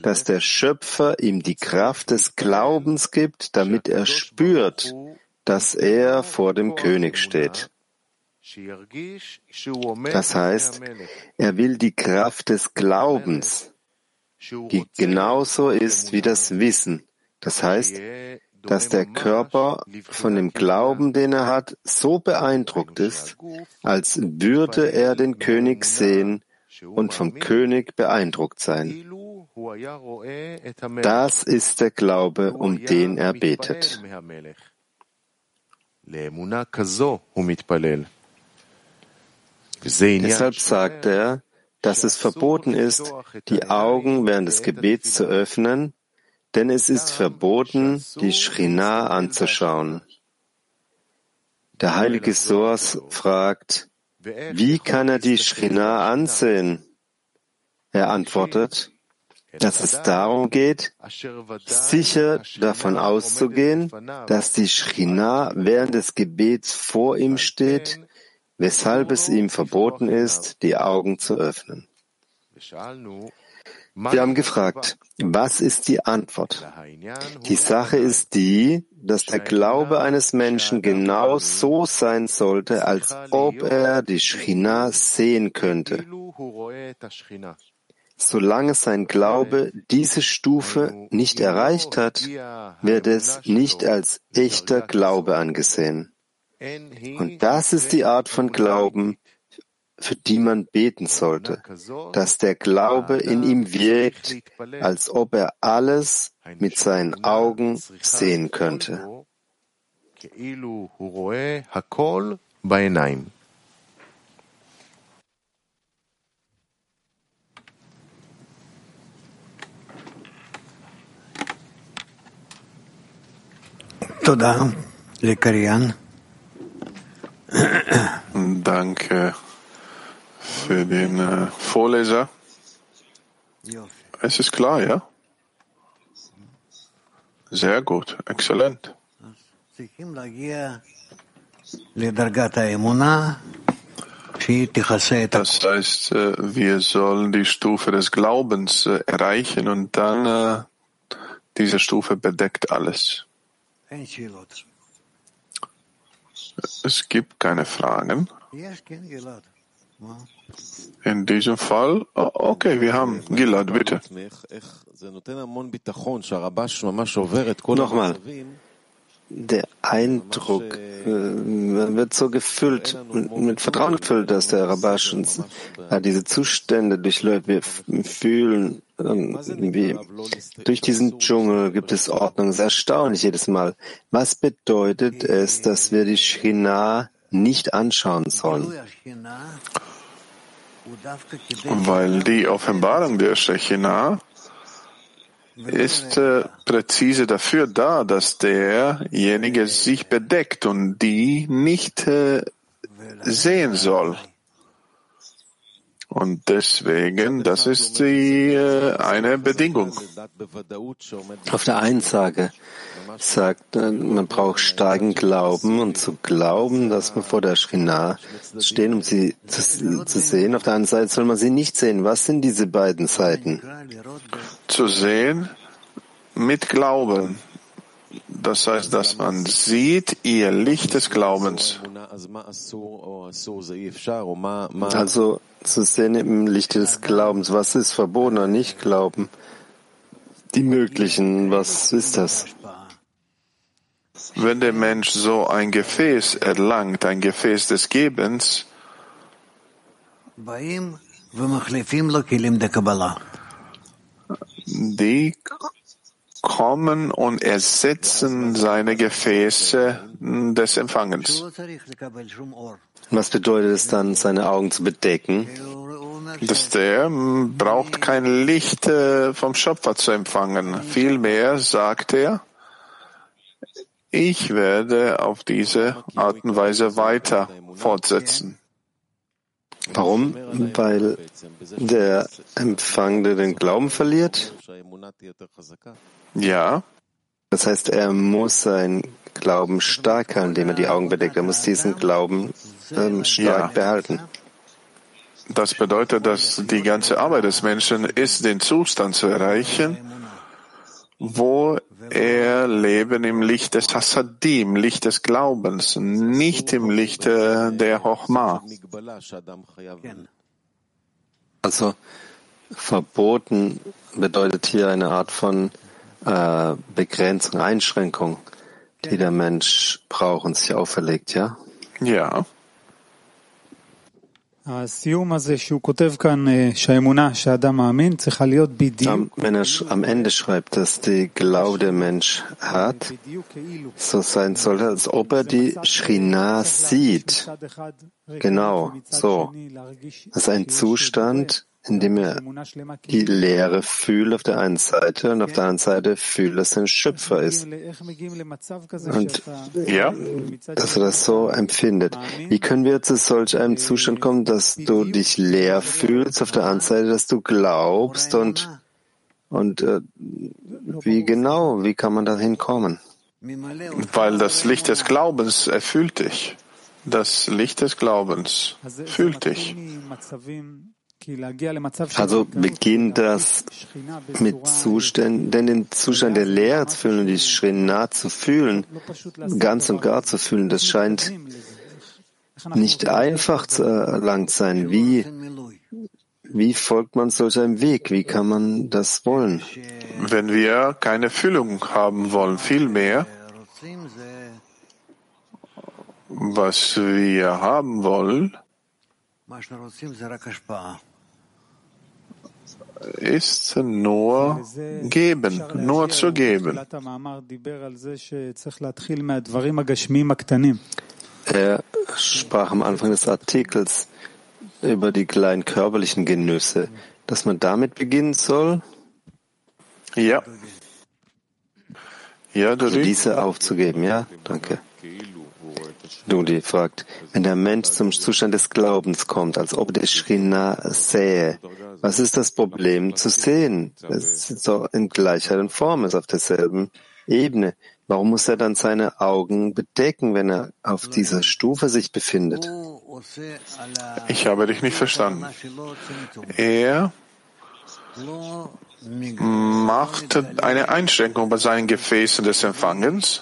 Speaker 1: dass der Schöpfer ihm die Kraft des Glaubens gibt, damit er spürt, dass er vor dem König steht. Das heißt, er will die Kraft des Glaubens, die genauso ist wie das Wissen, das heißt, dass der Körper von dem Glauben, den er hat, so beeindruckt ist, als würde er den König sehen und vom König beeindruckt sein. Das ist der Glaube, um den er betet. Deshalb sagt er, dass es verboten ist, die Augen während des Gebets zu öffnen, denn es ist verboten, die Shrina anzuschauen. Der heilige Soas fragt, wie kann er die Shrina ansehen? Er antwortet, dass es darum geht, sicher davon auszugehen, dass die Shrina während des Gebets vor ihm steht, weshalb es ihm verboten ist, die Augen zu öffnen. Wir haben gefragt, was ist die Antwort? Die Sache ist die, dass der Glaube eines Menschen genau so sein sollte, als ob er die Schchina sehen könnte. Solange sein Glaube diese Stufe nicht erreicht hat, wird es nicht als echter Glaube angesehen. Und das ist die Art von Glauben, für die man beten sollte, dass der Glaube in ihm wirkt, als ob er alles mit seinen Augen sehen könnte.
Speaker 3: Danke für den äh, Vorleser. Es ist klar, ja? Sehr gut, exzellent. Das heißt, äh, wir sollen die Stufe des Glaubens äh, erreichen und dann äh, diese Stufe bedeckt alles. Es gibt keine Fragen. In diesem Fall, okay, wir haben Gilad, bitte.
Speaker 1: Nochmal. Der Eindruck äh, wird so gefüllt, mit Vertrauen gefüllt, dass der Rabash uns äh, diese Zustände durchläuft. Wir fühlen, äh, wie durch diesen Dschungel gibt es Ordnung. Es ist erstaunlich jedes Mal. Was bedeutet es, dass wir die Shina nicht anschauen sollen?
Speaker 3: Weil die Offenbarung der Shechina ist äh, präzise dafür da, dass derjenige sich bedeckt und die nicht äh, sehen soll. Und deswegen, das ist die, äh, eine Bedingung.
Speaker 1: Auf der einen Seite sagt, man braucht starken Glauben und zu glauben, dass man vor der Schrina stehen, um sie zu, zu, sehen. Auf der anderen Seite soll man sie nicht sehen. Was sind diese beiden Seiten?
Speaker 3: zu sehen mit Glauben. Das heißt, dass man sieht ihr Licht des Glaubens.
Speaker 1: Also zu sehen im Licht des Glaubens. Was ist verboten oder nicht glauben? Die möglichen, was ist das?
Speaker 3: Wenn der Mensch so ein Gefäß erlangt, ein Gefäß des Gebens, die kommen und ersetzen seine Gefäße des Empfangens.
Speaker 1: Was bedeutet es dann, seine Augen zu bedecken?
Speaker 3: Dass der braucht kein Licht äh, vom Schöpfer zu empfangen. Vielmehr sagt er, ich werde auf diese Art und Weise weiter fortsetzen.
Speaker 1: Warum? Weil der Empfangende den Glauben verliert?
Speaker 3: Ja.
Speaker 1: Das heißt, er muss seinen Glauben stark halten, indem er die Augen bedeckt. Er muss diesen Glauben ähm, stark ja. behalten.
Speaker 3: Das bedeutet, dass die ganze Arbeit des Menschen ist, den Zustand zu erreichen, wo er leben im Licht des Hasadim, Licht des Glaubens, nicht im Licht der Hochma.
Speaker 1: Also verboten bedeutet hier eine Art von äh, Begrenzung, Einschränkung, die der Mensch braucht und sich auferlegt, ja?
Speaker 3: Ja.
Speaker 1: Am, wenn er am Ende schreibt, dass die Glaube der Mensch hat, so sein sollte, als ob er die Shrina sieht. Genau, so. Das ist ein Zustand, indem er die Leere fühlt auf der einen Seite und auf der anderen Seite fühlt, dass er ein Schöpfer ist. Und
Speaker 3: ja.
Speaker 1: dass er das so empfindet. Wie können wir zu solch einem Zustand kommen, dass du dich leer fühlst, auf der anderen Seite, dass du glaubst und, und äh, wie genau, wie kann man dahin kommen?
Speaker 3: Weil das Licht des Glaubens erfüllt dich. Das Licht des Glaubens fühlt dich.
Speaker 1: Also beginnt das mit Zuständen, denn den Zustand der Lehre zu fühlen und die Shrina zu fühlen, ganz und gar zu fühlen, das scheint nicht einfach zu erlangt sein. Wie, wie folgt man solch einem Weg? Wie kann man das wollen?
Speaker 3: Wenn wir keine Füllung haben wollen, vielmehr, was wir haben wollen, ist nur geben, nur zu geben.
Speaker 1: Er sprach am Anfang des Artikels über die kleinen körperlichen Genüsse, dass man damit beginnen soll.
Speaker 3: Ja. Ja,
Speaker 1: also diese aufzugeben, ja? Danke. Dudi fragt, wenn der Mensch zum Zustand des Glaubens kommt, als ob der Shrina sähe, was ist das Problem zu sehen? Es ist doch in Gleichheit und Form, ist auf derselben Ebene. Warum muss er dann seine Augen bedecken, wenn er auf dieser Stufe sich befindet?
Speaker 3: Ich habe dich nicht verstanden. Er macht eine Einschränkung bei seinen Gefäßen des Empfangens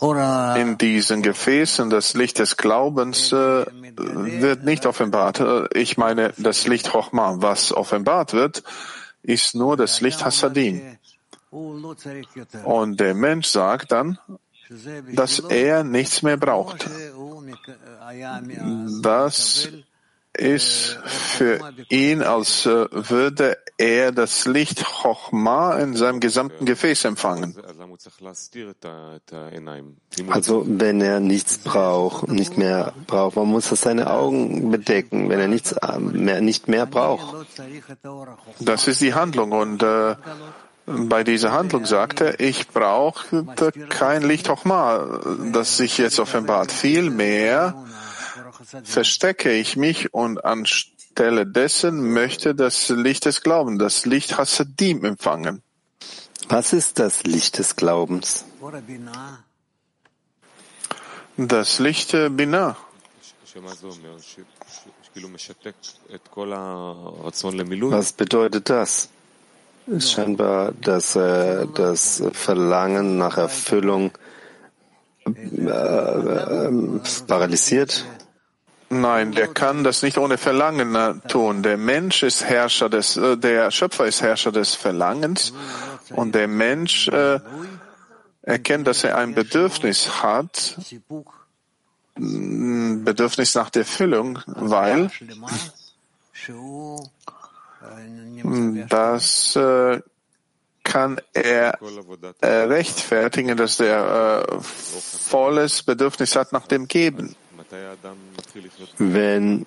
Speaker 3: in diesen Gefäßen das Licht des Glaubens äh, wird nicht offenbart. Äh, ich meine, das Licht Chochma, was offenbart wird, ist nur das Licht Hasadim. Und der Mensch sagt dann, dass er nichts mehr braucht. Das ist für ihn, als äh, würde er das Licht Chochma in seinem gesamten Gefäß empfangen.
Speaker 1: Also wenn er nichts braucht, nicht mehr braucht, man muss er seine Augen bedecken, wenn er nichts äh, mehr, nicht mehr braucht.
Speaker 3: Das ist die Handlung und äh, bei dieser Handlung sagt er, ich brauche kein Licht Chochma, das sich jetzt offenbart. Vielmehr verstecke ich mich und anstelle dessen möchte das Licht des Glaubens, das Licht Hasadim empfangen.
Speaker 1: Was ist das Licht des Glaubens?
Speaker 3: Das Licht Binah.
Speaker 1: Was bedeutet das? Scheinbar, dass er das Verlangen nach Erfüllung äh, äh, paralysiert.
Speaker 3: Nein, der kann das nicht ohne Verlangen äh, tun. Der Mensch ist Herrscher des, äh, der Schöpfer ist Herrscher des Verlangens. Und der Mensch äh, erkennt, dass er ein Bedürfnis hat, ein Bedürfnis nach der Erfüllung, weil das äh, kann er äh, rechtfertigen, dass er äh, volles Bedürfnis hat nach dem Geben.
Speaker 1: Wenn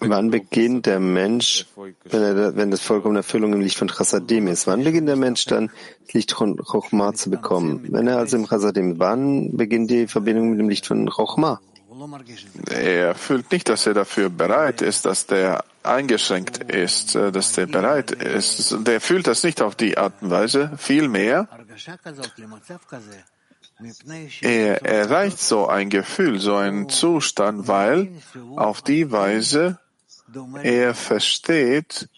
Speaker 1: Wann beginnt der Mensch, wenn, er, wenn das vollkommene Erfüllung im Licht von Chassadim ist? Wann beginnt der Mensch dann, das Licht von Chochma zu bekommen? Wenn er also im Chassadim, wann beginnt die Verbindung mit dem Licht von Chochma?
Speaker 3: Er fühlt nicht, dass er dafür bereit ist, dass der eingeschränkt ist, äh, dass der bereit ist. Der fühlt das nicht auf die Art und Weise. Vielmehr, er erreicht so ein Gefühl, so einen Zustand, weil auf die Weise er versteht,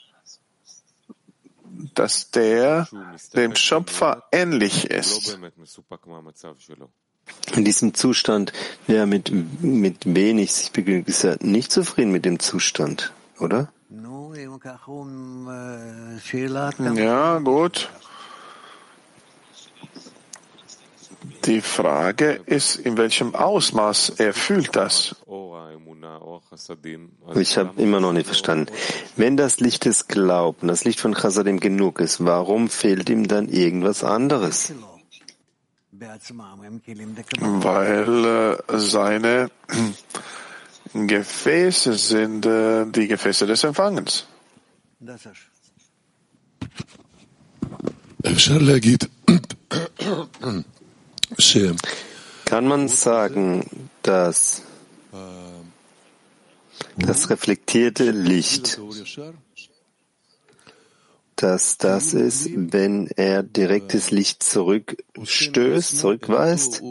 Speaker 3: dass der dem Schöpfer ähnlich ist.
Speaker 1: In diesem Zustand, wer mit, mit wenig sich begnügt, ist er nicht zufrieden mit dem Zustand, oder?
Speaker 3: Ja, gut. Die Frage ist, in welchem Ausmaß er fühlt das.
Speaker 1: Ich habe immer noch nicht verstanden. Wenn das Licht des Glaubens, das Licht von Chasadim genug ist, warum fehlt ihm dann irgendwas anderes?
Speaker 3: Weil äh, seine (clears throat) Gefäße sind äh, die Gefäße des Empfangens.
Speaker 4: אפשר להגיד
Speaker 1: kann man sagen, dass das reflektierte Licht, dass das ist, wenn er direktes Licht zurückstößt, zurückweist,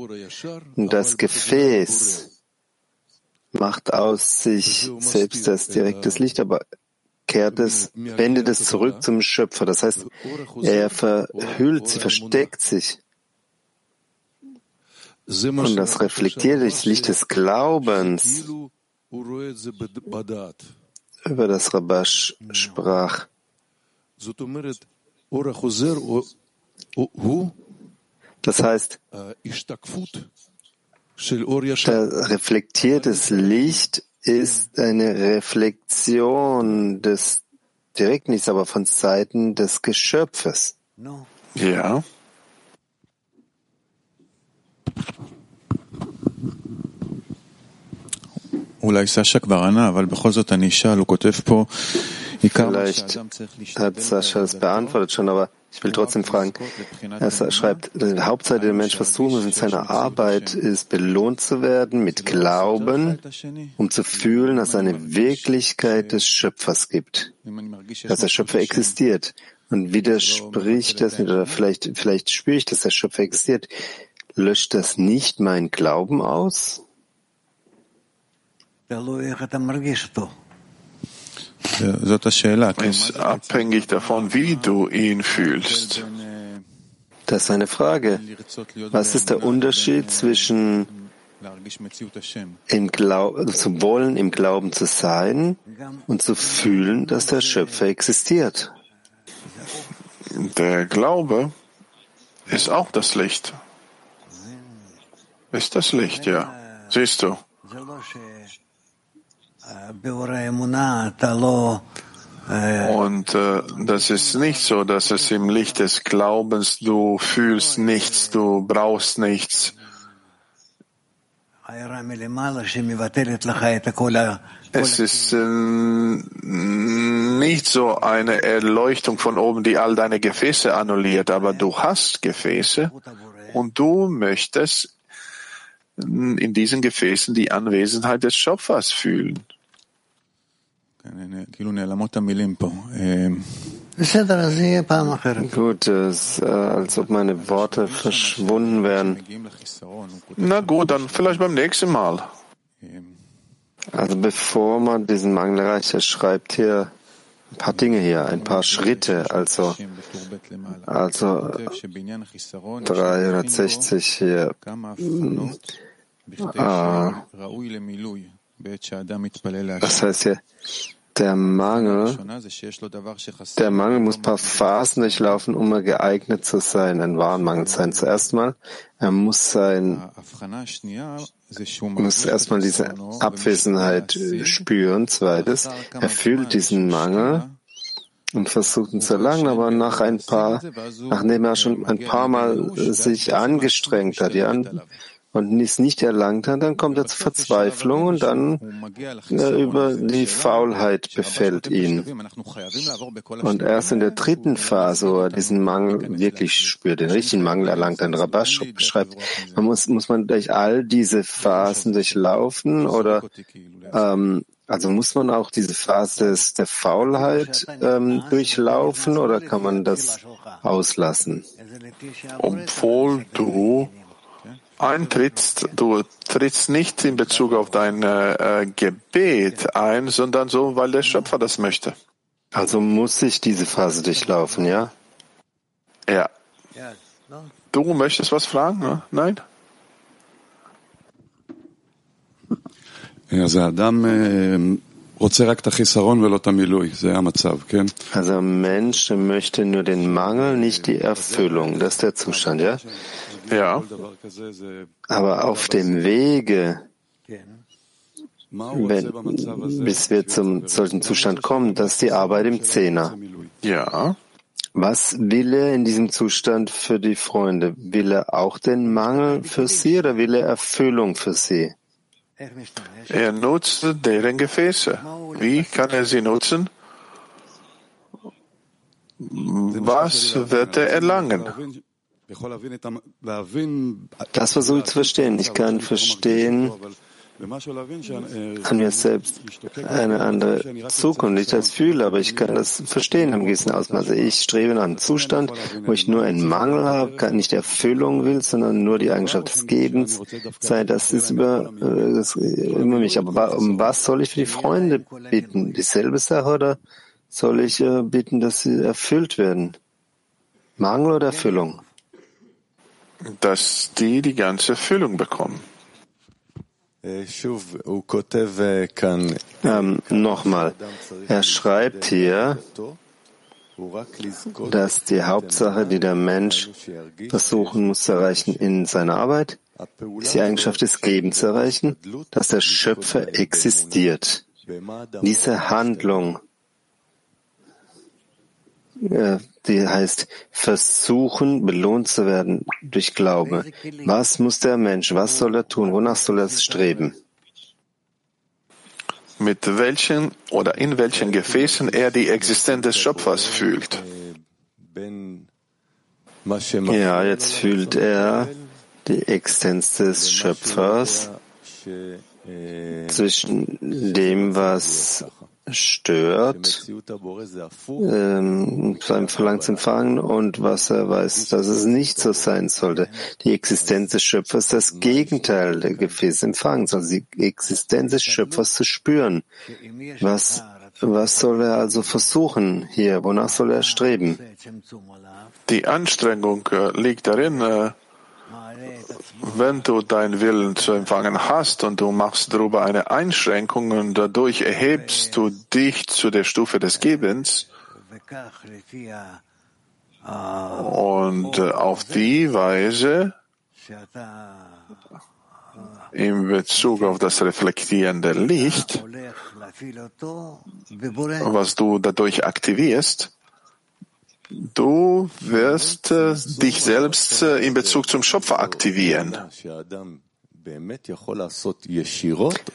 Speaker 1: das Gefäß macht aus sich selbst das direktes Licht, aber kehrt es, wendet es zurück zum Schöpfer. Das heißt, er verhüllt sie, versteckt sich. Und das reflektiert das Licht des Glaubens, über das Rabash sprach. Das heißt, das reflektiertes Licht ist eine Reflexion des direkt nichts, aber von Seiten des Geschöpfes.
Speaker 3: Ja.
Speaker 5: Vielleicht
Speaker 1: hat Sascha es beantwortet schon, aber ich will trotzdem fragen. Er schreibt, die Hauptseite der Mensch, was tun muss in seiner Arbeit, ist belohnt zu werden mit Glauben, um zu fühlen, dass es eine Wirklichkeit des Schöpfers gibt, dass der Schöpfer existiert. Und widerspricht das, oder vielleicht, vielleicht spüre ich, dass der Schöpfer existiert. Löscht das nicht mein Glauben aus?
Speaker 3: Ist abhängig davon, wie du ihn fühlst.
Speaker 1: Das ist eine Frage. Was ist der Unterschied zwischen im Glauben, zu wollen, im Glauben zu sein und zu fühlen, dass der Schöpfer existiert?
Speaker 3: Der Glaube ist auch das Licht. Ist das Licht, ja. Siehst du. Und äh, das ist nicht so, dass es im Licht des Glaubens du fühlst nichts, du brauchst nichts. Es ist äh, nicht so eine Erleuchtung von oben, die all deine Gefäße annulliert, aber du hast Gefäße und du möchtest in diesen Gefäßen die Anwesenheit des Schöpfers fühlen.
Speaker 1: Gut, es äh, als ob meine Worte verschwunden wären.
Speaker 3: Na gut, dann vielleicht beim nächsten Mal.
Speaker 1: Also bevor man diesen Mangel erreicht, er schreibt hier ein paar Dinge hier, ein paar Schritte, also, also 360 hier. Das heißt hier, der Mangel, der Mangel muss ein paar Phasen durchlaufen, um er geeignet zu sein, ein wahren Mangel zu sein. Zuerst mal, er muss sein, muss erstmal diese Abwesenheit spüren. Zweites, er fühlt diesen Mangel und versucht ihn zu erlangen, aber nach ein paar, nachdem er schon ein paar Mal sich angestrengt hat, ja, und es nicht erlangt hat, dann kommt er zur Verzweiflung und dann äh, über die Faulheit befällt ihn. Und erst in der dritten Phase, wo er diesen Mangel wirklich spürt, den richtigen Mangel erlangt, ein Rabash beschreibt, man muss, muss man durch all diese Phasen durchlaufen oder ähm, also muss man auch diese Phase der Faulheit ähm, durchlaufen oder kann man das auslassen?
Speaker 3: Obwohl du eintrittst, du trittst nicht in Bezug auf dein äh, Gebet ein, sondern so, weil der Schöpfer das möchte.
Speaker 1: Also muss ich diese Phase durchlaufen, ja?
Speaker 3: Ja. Du möchtest was fragen? Ne? Nein?
Speaker 4: אז האדם רוצה רק את החיסרון ולא את המילוי, זה המצב, כן?
Speaker 1: Also ein Mensch möchte nur den Mangel, nicht die Erfüllung. Das ist der Zustand, ja?
Speaker 3: Ja.
Speaker 1: Aber auf dem Wege, wenn, bis wir zum solchen Zustand kommen, das ist die Arbeit im Zehner.
Speaker 3: Ja.
Speaker 1: Was will er in diesem Zustand für die Freunde? Will er auch den Mangel für sie oder will er Erfüllung für sie?
Speaker 3: Er nutzt deren Gefäße. Wie kann er sie nutzen? Was wird er erlangen?
Speaker 1: Das versuche ich zu verstehen. Ich kann verstehen an mir selbst eine andere Zukunft. Ich das fühle, aber ich kann das verstehen im gewissen Ausmaß. Ich strebe nach einem Zustand, wo ich nur einen Mangel habe, nicht Erfüllung will, sondern nur die Eigenschaft des Gebens. Sei das ist über, das über mich. Aber um was soll ich für die Freunde bitten? Dieselbe Sache oder soll ich bitten, dass sie erfüllt werden? Mangel oder Erfüllung?
Speaker 3: Dass die die ganze Erfüllung bekommen.
Speaker 1: Ähm, Nochmal, er schreibt hier, dass die Hauptsache, die der Mensch versuchen muss zu erreichen in seiner Arbeit, ist die Eigenschaft des Gebens zu erreichen, dass der Schöpfer existiert. Diese Handlung die heißt versuchen, belohnt zu werden durch Glaube. Was muss der Mensch, was soll er tun, wonach soll er streben?
Speaker 3: Mit welchen oder in welchen Gefäßen er die Existenz des Schöpfers fühlt.
Speaker 1: Ja, jetzt fühlt er die Existenz des Schöpfers zwischen dem, was stört, ähm, seinem Verlangen zu empfangen und was er weiß, dass es nicht so sein sollte. Die Existenz des Schöpfers, das Gegenteil der Gefäßempfangens, also die Existenz des Schöpfers zu spüren. Was, was soll er also versuchen hier? Wonach soll er streben?
Speaker 3: Die Anstrengung äh, liegt darin, äh, wenn du deinen Willen zu empfangen hast und du machst darüber eine Einschränkung und dadurch erhebst du dich zu der Stufe des Gebens und äh, auf die Weise in Bezug auf das reflektierende Licht, was du dadurch aktivierst, Du wirst äh, dich selbst äh, in Bezug zum Schöpfer aktivieren.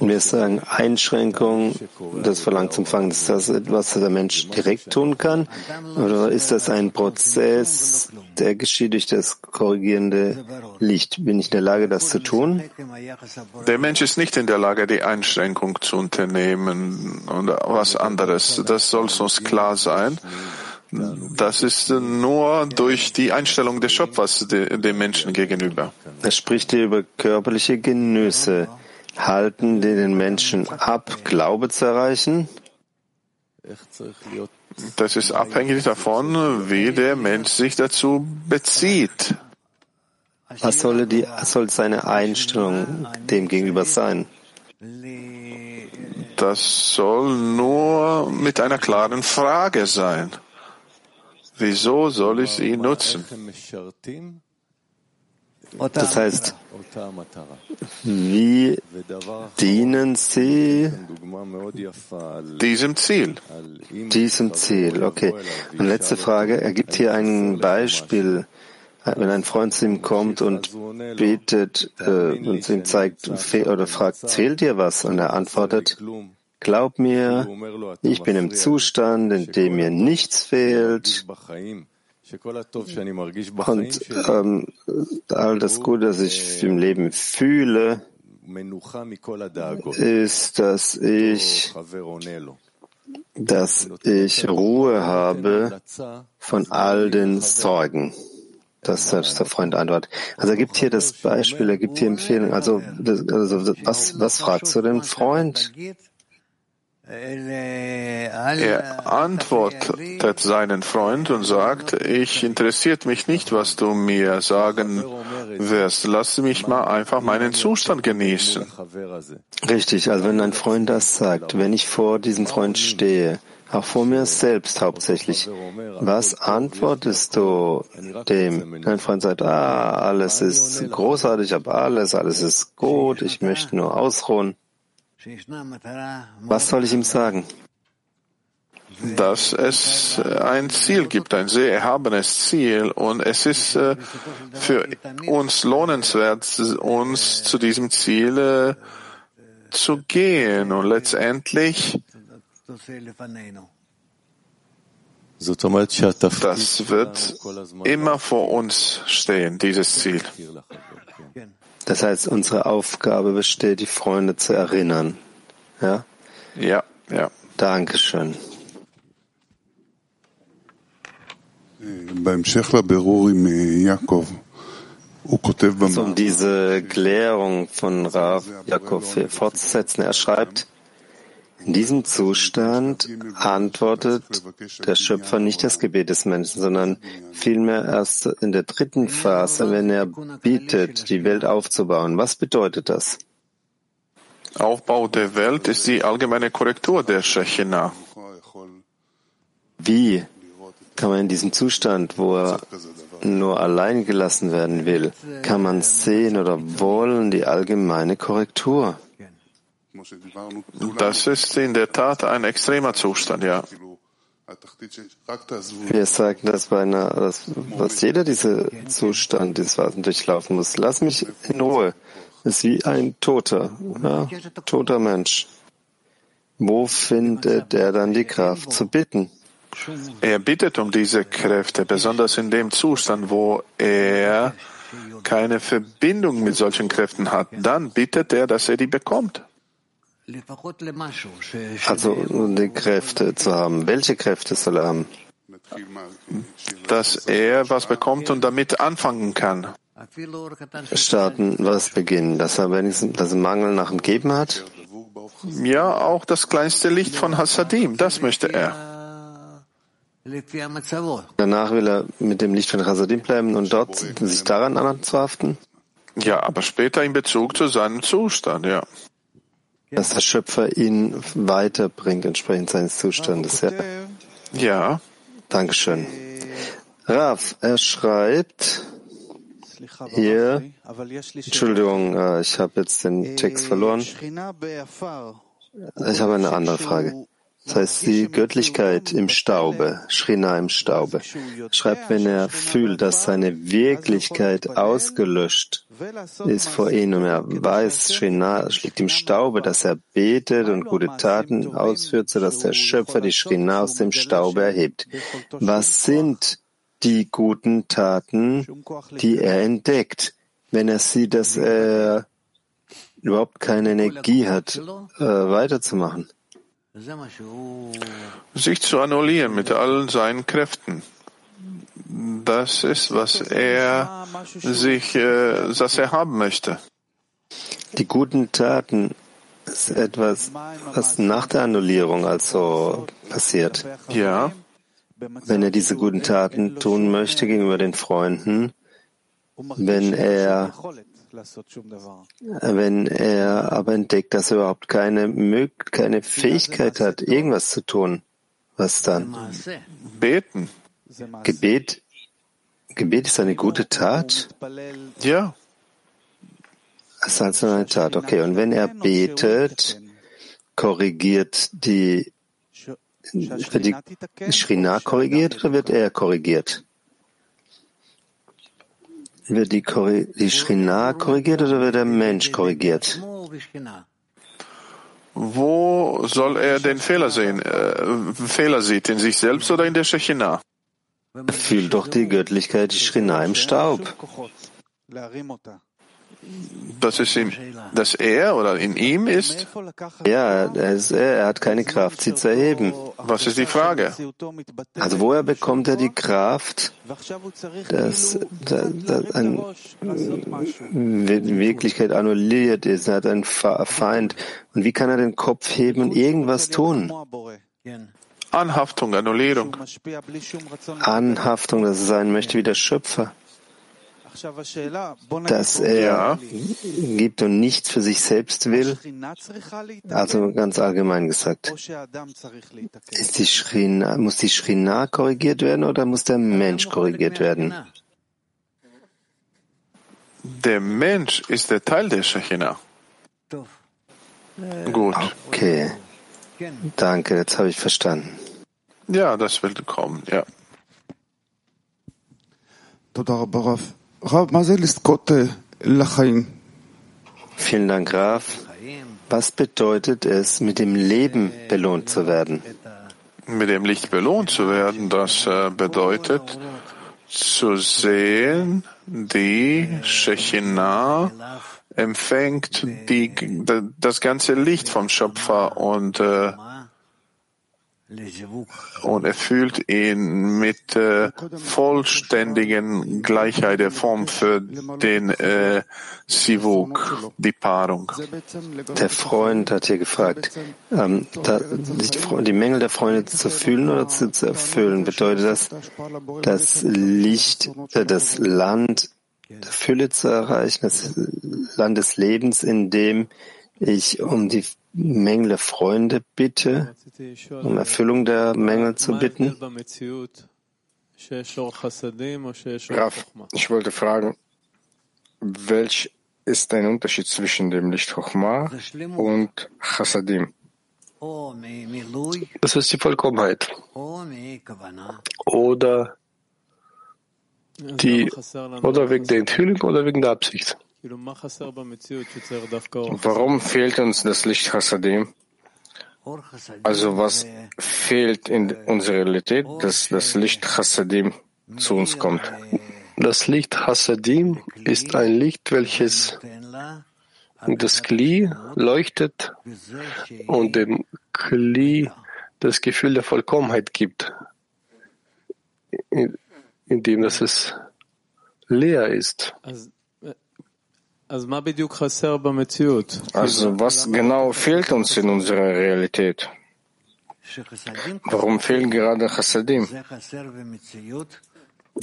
Speaker 1: Wir sagen Einschränkung des Verlangens zum Empfangen. Ist das etwas, das der Mensch direkt tun kann? Oder ist das ein Prozess, der geschieht durch das korrigierende Licht? Bin ich in der Lage, das zu tun?
Speaker 3: Der Mensch ist nicht in der Lage, die Einschränkung zu unternehmen oder was anderes. Das soll uns klar sein. Das ist nur durch die Einstellung des Schöpfers dem Menschen gegenüber.
Speaker 1: Er spricht hier über körperliche Genüsse. halten die den Menschen ab, Glaube zu erreichen?
Speaker 3: Das ist abhängig davon, wie der Mensch sich dazu bezieht.
Speaker 1: Was soll, die, soll seine Einstellung dem gegenüber sein?
Speaker 3: Das soll nur mit einer klaren Frage sein. Wieso soll ich sie nutzen?
Speaker 1: Das heißt, wie dienen Sie
Speaker 3: diesem Ziel?
Speaker 1: Diesem Ziel, okay. Und letzte Frage. Er gibt hier ein Beispiel, wenn ein Freund zu ihm kommt und betet äh, und ihm zeigt oder fragt, zählt dir was? Und er antwortet, glaub mir, ich bin im Zustand, in dem mir nichts fehlt. und ähm, all das Gute, das ich im Leben fühle, ist, dass ich, dass ich Ruhe habe von all den Sorgen. Das ist der Freund antwortet. Also er gibt hier das Beispiel, er gibt hier Empfehlungen. Also, das, also was, was fragst du den Freund?
Speaker 3: Er antwortet seinen Freund und sagt, ich interessiert mich nicht, was du mir sagen wirst. Lass mich mal einfach meinen Zustand genießen.
Speaker 1: Richtig, also wenn ein Freund das sagt, wenn ich vor diesem Freund stehe, auch vor mir selbst hauptsächlich, was antwortest du dem? Dein Freund sagt, ah, alles ist großartig, aber alles, alles ist gut, ich möchte nur ausruhen. Was soll ich ihm sagen?
Speaker 3: Dass es ein Ziel gibt, ein sehr erhabenes Ziel, und es ist äh, für uns lohnenswert, uns zu diesem Ziel äh, zu gehen und letztendlich das wird immer vor uns stehen, dieses Ziel.
Speaker 1: Das heißt, unsere Aufgabe besteht, die Freunde zu erinnern. Ja?
Speaker 3: Ja, ja.
Speaker 1: Dankeschön. Also um diese Klärung von Rav Jakob fortzusetzen, er schreibt, in diesem Zustand antwortet der Schöpfer nicht das Gebet des Menschen, sondern vielmehr erst in der dritten Phase, wenn er bietet, die Welt aufzubauen. Was bedeutet das?
Speaker 3: Aufbau der Welt ist die allgemeine Korrektur der Shechina.
Speaker 1: Wie kann man in diesem Zustand, wo er nur allein gelassen werden will, kann man sehen oder wollen die allgemeine Korrektur?
Speaker 3: Das ist in der Tat ein extremer Zustand, ja.
Speaker 1: Wir sagen das bei einer, dass, dass jeder diese Zustand des Wasen durchlaufen muss. Lass mich in Ruhe. Das ist wie ein Toter, ja, toter Mensch. Wo findet er dann die Kraft zu bitten?
Speaker 3: Er bittet um diese Kräfte, besonders in dem Zustand, wo er keine Verbindung mit solchen Kräften hat. Dann bittet er, dass er die bekommt.
Speaker 1: Also die Kräfte zu haben. Welche Kräfte soll er haben?
Speaker 3: Dass er was bekommt und damit anfangen kann.
Speaker 1: Starten, was beginnen, dass er wenigstens das Mangel nach dem Geben hat?
Speaker 3: Ja, auch das kleinste Licht von Hasadim, das möchte er.
Speaker 1: Danach will er mit dem Licht von Hasadim bleiben und dort sich daran anzuhaften?
Speaker 3: Ja, aber später in Bezug zu seinem Zustand, ja
Speaker 1: dass der Schöpfer ihn weiterbringt entsprechend seines Zustandes. Ja.
Speaker 3: ja.
Speaker 1: Dankeschön. Raf, er schreibt hier, Entschuldigung, äh, ich habe jetzt den Text verloren. Ich habe eine andere Frage. Das heißt, die Göttlichkeit im Staube, Shrina im Staube, schreibt, wenn er fühlt, dass seine Wirklichkeit ausgelöscht ist vor ihm und er weiß, Shrina liegt im Staube, dass er betet und gute Taten ausführt, sodass der Schöpfer die Shrina aus dem Staube erhebt. Was sind die guten Taten, die er entdeckt, wenn er sieht, dass er überhaupt keine Energie hat, äh, weiterzumachen?
Speaker 3: sich zu annullieren mit allen seinen Kräften. Das ist, was er sich, äh, was er haben möchte.
Speaker 1: Die guten Taten ist etwas, was nach der Annullierung also passiert.
Speaker 3: Ja,
Speaker 1: Wenn er diese guten Taten tun möchte gegenüber den Freunden, wenn er, wenn er aber entdeckt, dass er überhaupt keine, Mög keine Fähigkeit hat, irgendwas zu tun, was dann?
Speaker 3: beten.
Speaker 1: Gebet, Gebet ist eine gute Tat?
Speaker 3: Ja,
Speaker 1: Es ist also eine Tat, okay. Und wenn er betet, korrigiert die, wird die Shrina korrigiert oder wird er korrigiert? Wird die, Korri- die Shrina korrigiert oder wird der Mensch korrigiert?
Speaker 3: wo soll er den Fehler sehen? Äh, Fehler sieht in sich selbst oder in der Shechina?
Speaker 1: Fühlt doch die Göttlichkeit die Shrina im Staub.
Speaker 3: Dass es in, dass er oder in ihm ist?
Speaker 1: Ja, er, ist, er, er hat keine Kraft, sie zu erheben.
Speaker 3: Was ist die Frage?
Speaker 1: Also woher bekommt er die Kraft, dass, dass, dass ein, in Wirklichkeit annulliert ist? Er hat einen Fe- Feind. Und wie kann er den Kopf heben und irgendwas tun?
Speaker 3: Anhaftung, Annullierung.
Speaker 1: Anhaftung, dass er sein möchte wie der Schöpfer. Dass er
Speaker 3: Ja.
Speaker 1: gibt und nichts für sich selbst will. Also ganz allgemein gesagt. Ist die Shrina, muss die Shrina korrigiert werden oder muss der Mensch korrigiert werden?
Speaker 3: Der Mensch ist der Teil der Shechina. Gut.
Speaker 1: Okay. Danke, jetzt habe ich verstanden.
Speaker 3: Ja, das wird kommen, ja.
Speaker 5: תודה רבה רב. רב, מה זה לזכות אה, לחיים?
Speaker 1: Vielen Dank, Graf. Was bedeutet es, mit dem Leben belohnt zu werden?
Speaker 3: Mit dem Licht belohnt zu werden, das äh, bedeutet zu sehen, die Shechina empfängt die, das ganze Licht vom Schöpfer und, äh, und erfüllt ihn mit äh, vollständigen Gleichheit der Form für den äh, Sivuk, die Paarung.
Speaker 1: Der Freund hat hier gefragt, ähm, da, die, die Mängel der Freunde zu fühlen oder zu, zu erfüllen, bedeutet das, das Licht, äh, das Land der Fülle zu erreichen, das Land des Lebens, in dem ich um die Mängel Freunde bitte, um Erfüllung der Mängel zu bitten?
Speaker 6: Raf, ich wollte fragen, welch ist ein Unterschied zwischen dem Licht Chochma und Chassadim?
Speaker 7: Das ist die Vollkommenheit. Oder die, oder wegen der Enthüllung oder wegen der Absicht.
Speaker 6: Warum fehlt uns das Licht Chassadim? Also was fehlt in unserer Realität, dass das Licht Chassadim zu uns kommt?
Speaker 7: Das Licht Hasadim ist ein Licht, welches das Kli leuchtet und dem Kli das Gefühl der Vollkommenheit gibt, in- indem dass es leer ist.
Speaker 6: Also was genau fehlt uns in unserer Realität? Warum fehlt gerade Chassadim?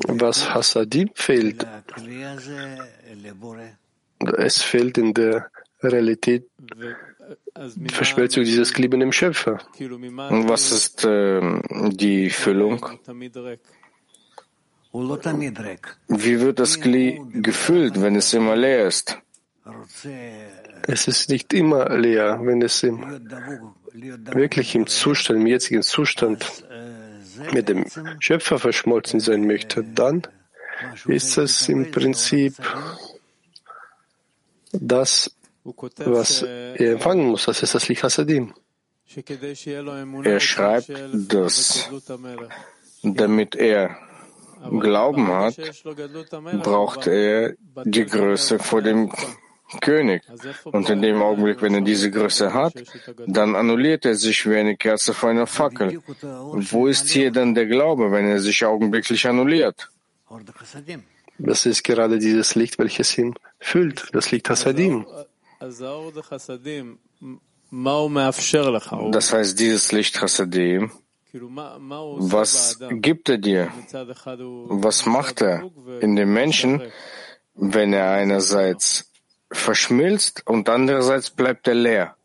Speaker 7: Was Hasadim fehlt, es fehlt in der Realität die Verschmelzung dieses Kli mit dem Schöpfer.
Speaker 6: Und was ist ähm, die Füllung? Wie wird das Kli gefüllt, wenn es immer leer ist?
Speaker 7: Es ist nicht immer leer, wenn es im, wirklich im Zustand, im jetzigen Zustand mit dem Schöpfer verschmolzen sein möchte, dann ist es im Prinzip das, was er empfangen muss. Das ist das Licht Hasadim.
Speaker 6: Er schreibt, dass damit er Glauben hat, braucht er die Größe vor dem König. Und in dem Augenblick, wenn er diese Größe hat, dann annulliert er sich wie eine Kerze vor einer Fackel. Und wo ist hier dann der Glaube, wenn er sich augenblicklich annulliert?
Speaker 7: Das ist gerade dieses Licht, welches ihn füllt, das Licht Hasadim.
Speaker 6: Das heißt, dieses Licht Chassadim, was gibt er dir? Was macht er in dem Menschen, wenn er einerseits verschmilzt und andererseits bleibt er leer?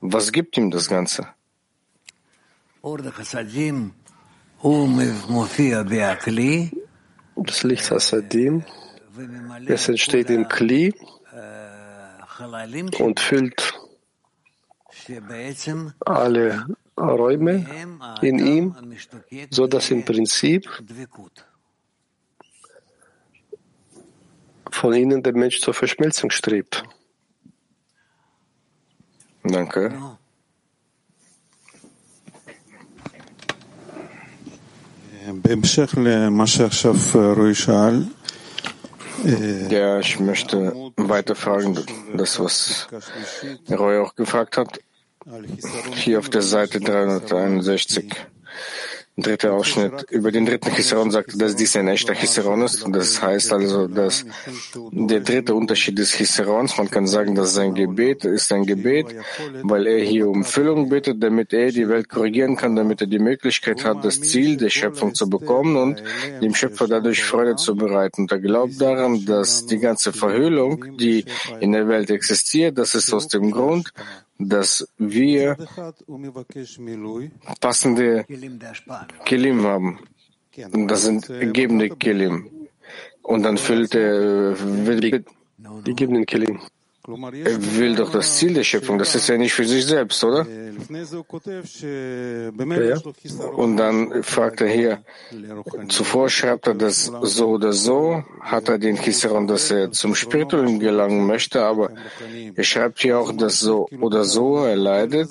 Speaker 6: Was gibt ihm das Ganze?
Speaker 7: Das Licht Hasadim, es entsteht im Kli und füllt alle Räume in ihm, so dass im Prinzip von ihnen der Mensch zur Verschmelzung strebt.
Speaker 6: Danke. Ja, ich möchte weiter fragen, das, was Roy auch gefragt hat, hier auf der Seite 361. Dritter Ausschnitt. Über den dritten Chisaron sagt, dass dies ein echter Chisaron ist. Und das heißt also, dass der dritte Unterschied des Chisarons, man kann sagen, dass sein Gebet ist ein Gebet, weil er hier um Füllung bittet, damit er die Welt korrigieren kann, damit er die Möglichkeit hat, das Ziel der Schöpfung zu bekommen und dem Schöpfer dadurch Freude zu bereiten. Und er glaubt daran, dass die ganze Verhüllung, die in der Welt existiert, das ist aus dem Grund, dass wir passende Kelim haben. Das sind gebende Kelim. Und dann füllt er,
Speaker 7: die, die gebenden Kelim.
Speaker 6: Er will doch das Ziel der Schöpfung, das ist ja nicht für sich selbst, oder?
Speaker 7: Ja, ja.
Speaker 6: Und dann fragt er hier, zuvor schreibt er, dass so oder so hat er den Chisaron, dass er zum Spirituellen gelangen möchte, aber er schreibt hier auch, dass so oder so er leidet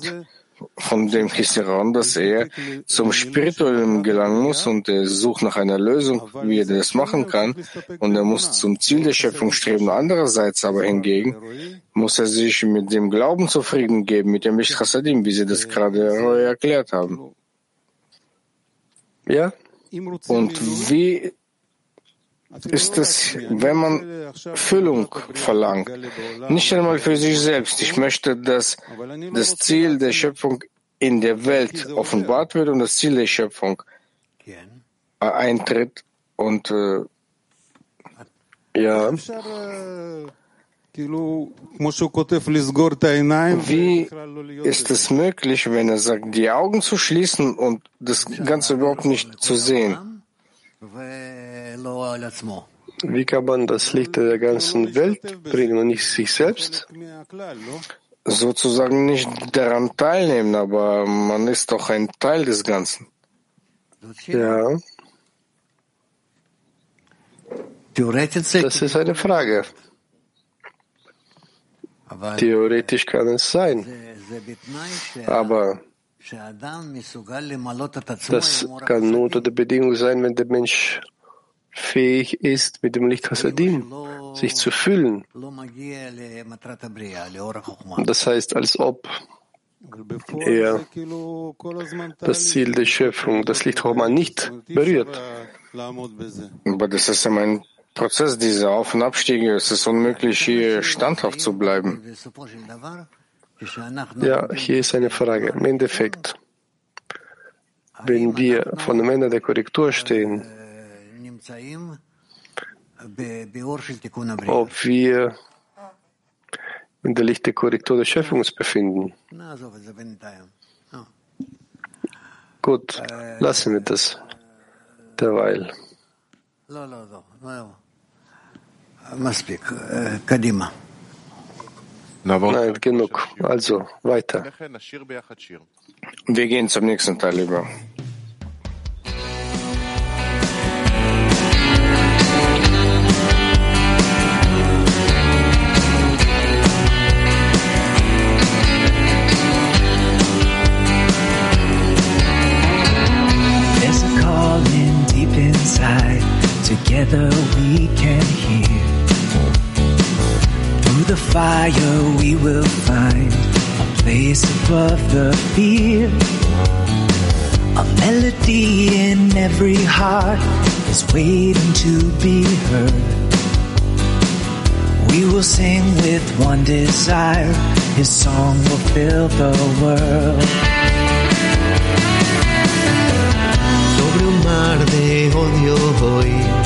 Speaker 6: von dem Chisaron, dass er zum Spirituellen gelangen muss und er sucht nach einer Lösung, wie er das machen kann und er muss zum Ziel der Schöpfung streben. Andererseits aber hingegen muss er sich mit dem Glauben zufrieden geben, mit dem Licht Chassadim, wie Sie das gerade erklärt haben.
Speaker 7: Ja?
Speaker 6: Und wie ist es, wenn man Füllung verlangt, nicht einmal für sich selbst. Ich möchte, dass das Ziel der Schöpfung in der Welt offenbart wird und das Ziel der Schöpfung eintritt und äh,
Speaker 7: ja.
Speaker 6: Wie ist es möglich, wenn er sagt, die Augen zu schließen und das Ganze überhaupt nicht zu sehen?
Speaker 7: Wie kann man das Licht der ganzen Welt bringen und nicht sich selbst?
Speaker 6: Sozusagen nicht daran teilnehmen, aber man ist doch ein Teil des Ganzen.
Speaker 7: Ja. Das ist eine Frage. Theoretisch kann es sein. Aber das kann nur unter der Bedingung sein, wenn der Mensch fähig ist, mit dem Licht Hasadim sich zu fühlen. Das heißt, als ob er das Ziel der Schöpfung, das Licht Chorma nicht berührt.
Speaker 6: Aber das ist ja mein Prozess, diese Auf- und Abstiege. Es ist unmöglich, hier standhaft zu bleiben.
Speaker 7: Ja, hier ist eine Frage. Im Endeffekt, wenn wir von dem Ende der Korrektur stehen, ob wir in der Licht der Korrektur der Schöpfung uns befinden. Gut, lassen wir das derweil. Nein, genug. Also, weiter.
Speaker 6: Wir gehen zum nächsten Teil über.
Speaker 8: Together we can hear. Through the fire we will find a place above the fear. A melody in every heart is waiting to be heard. We will sing with one desire, His song will fill the world.
Speaker 9: Sobre un mar de odio hoy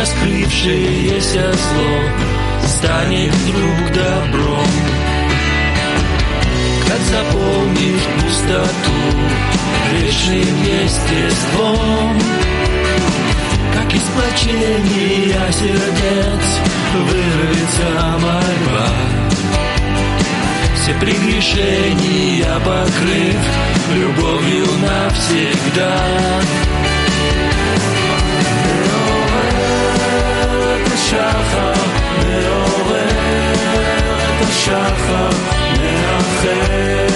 Speaker 8: раскрывшееся зло станет вдруг добром, как заполнишь пустоту грешным естеством, как из плачения сердец вырвется мольба. Все прегрешения покрыв любовью навсегда. מעורר את השחר, מאחר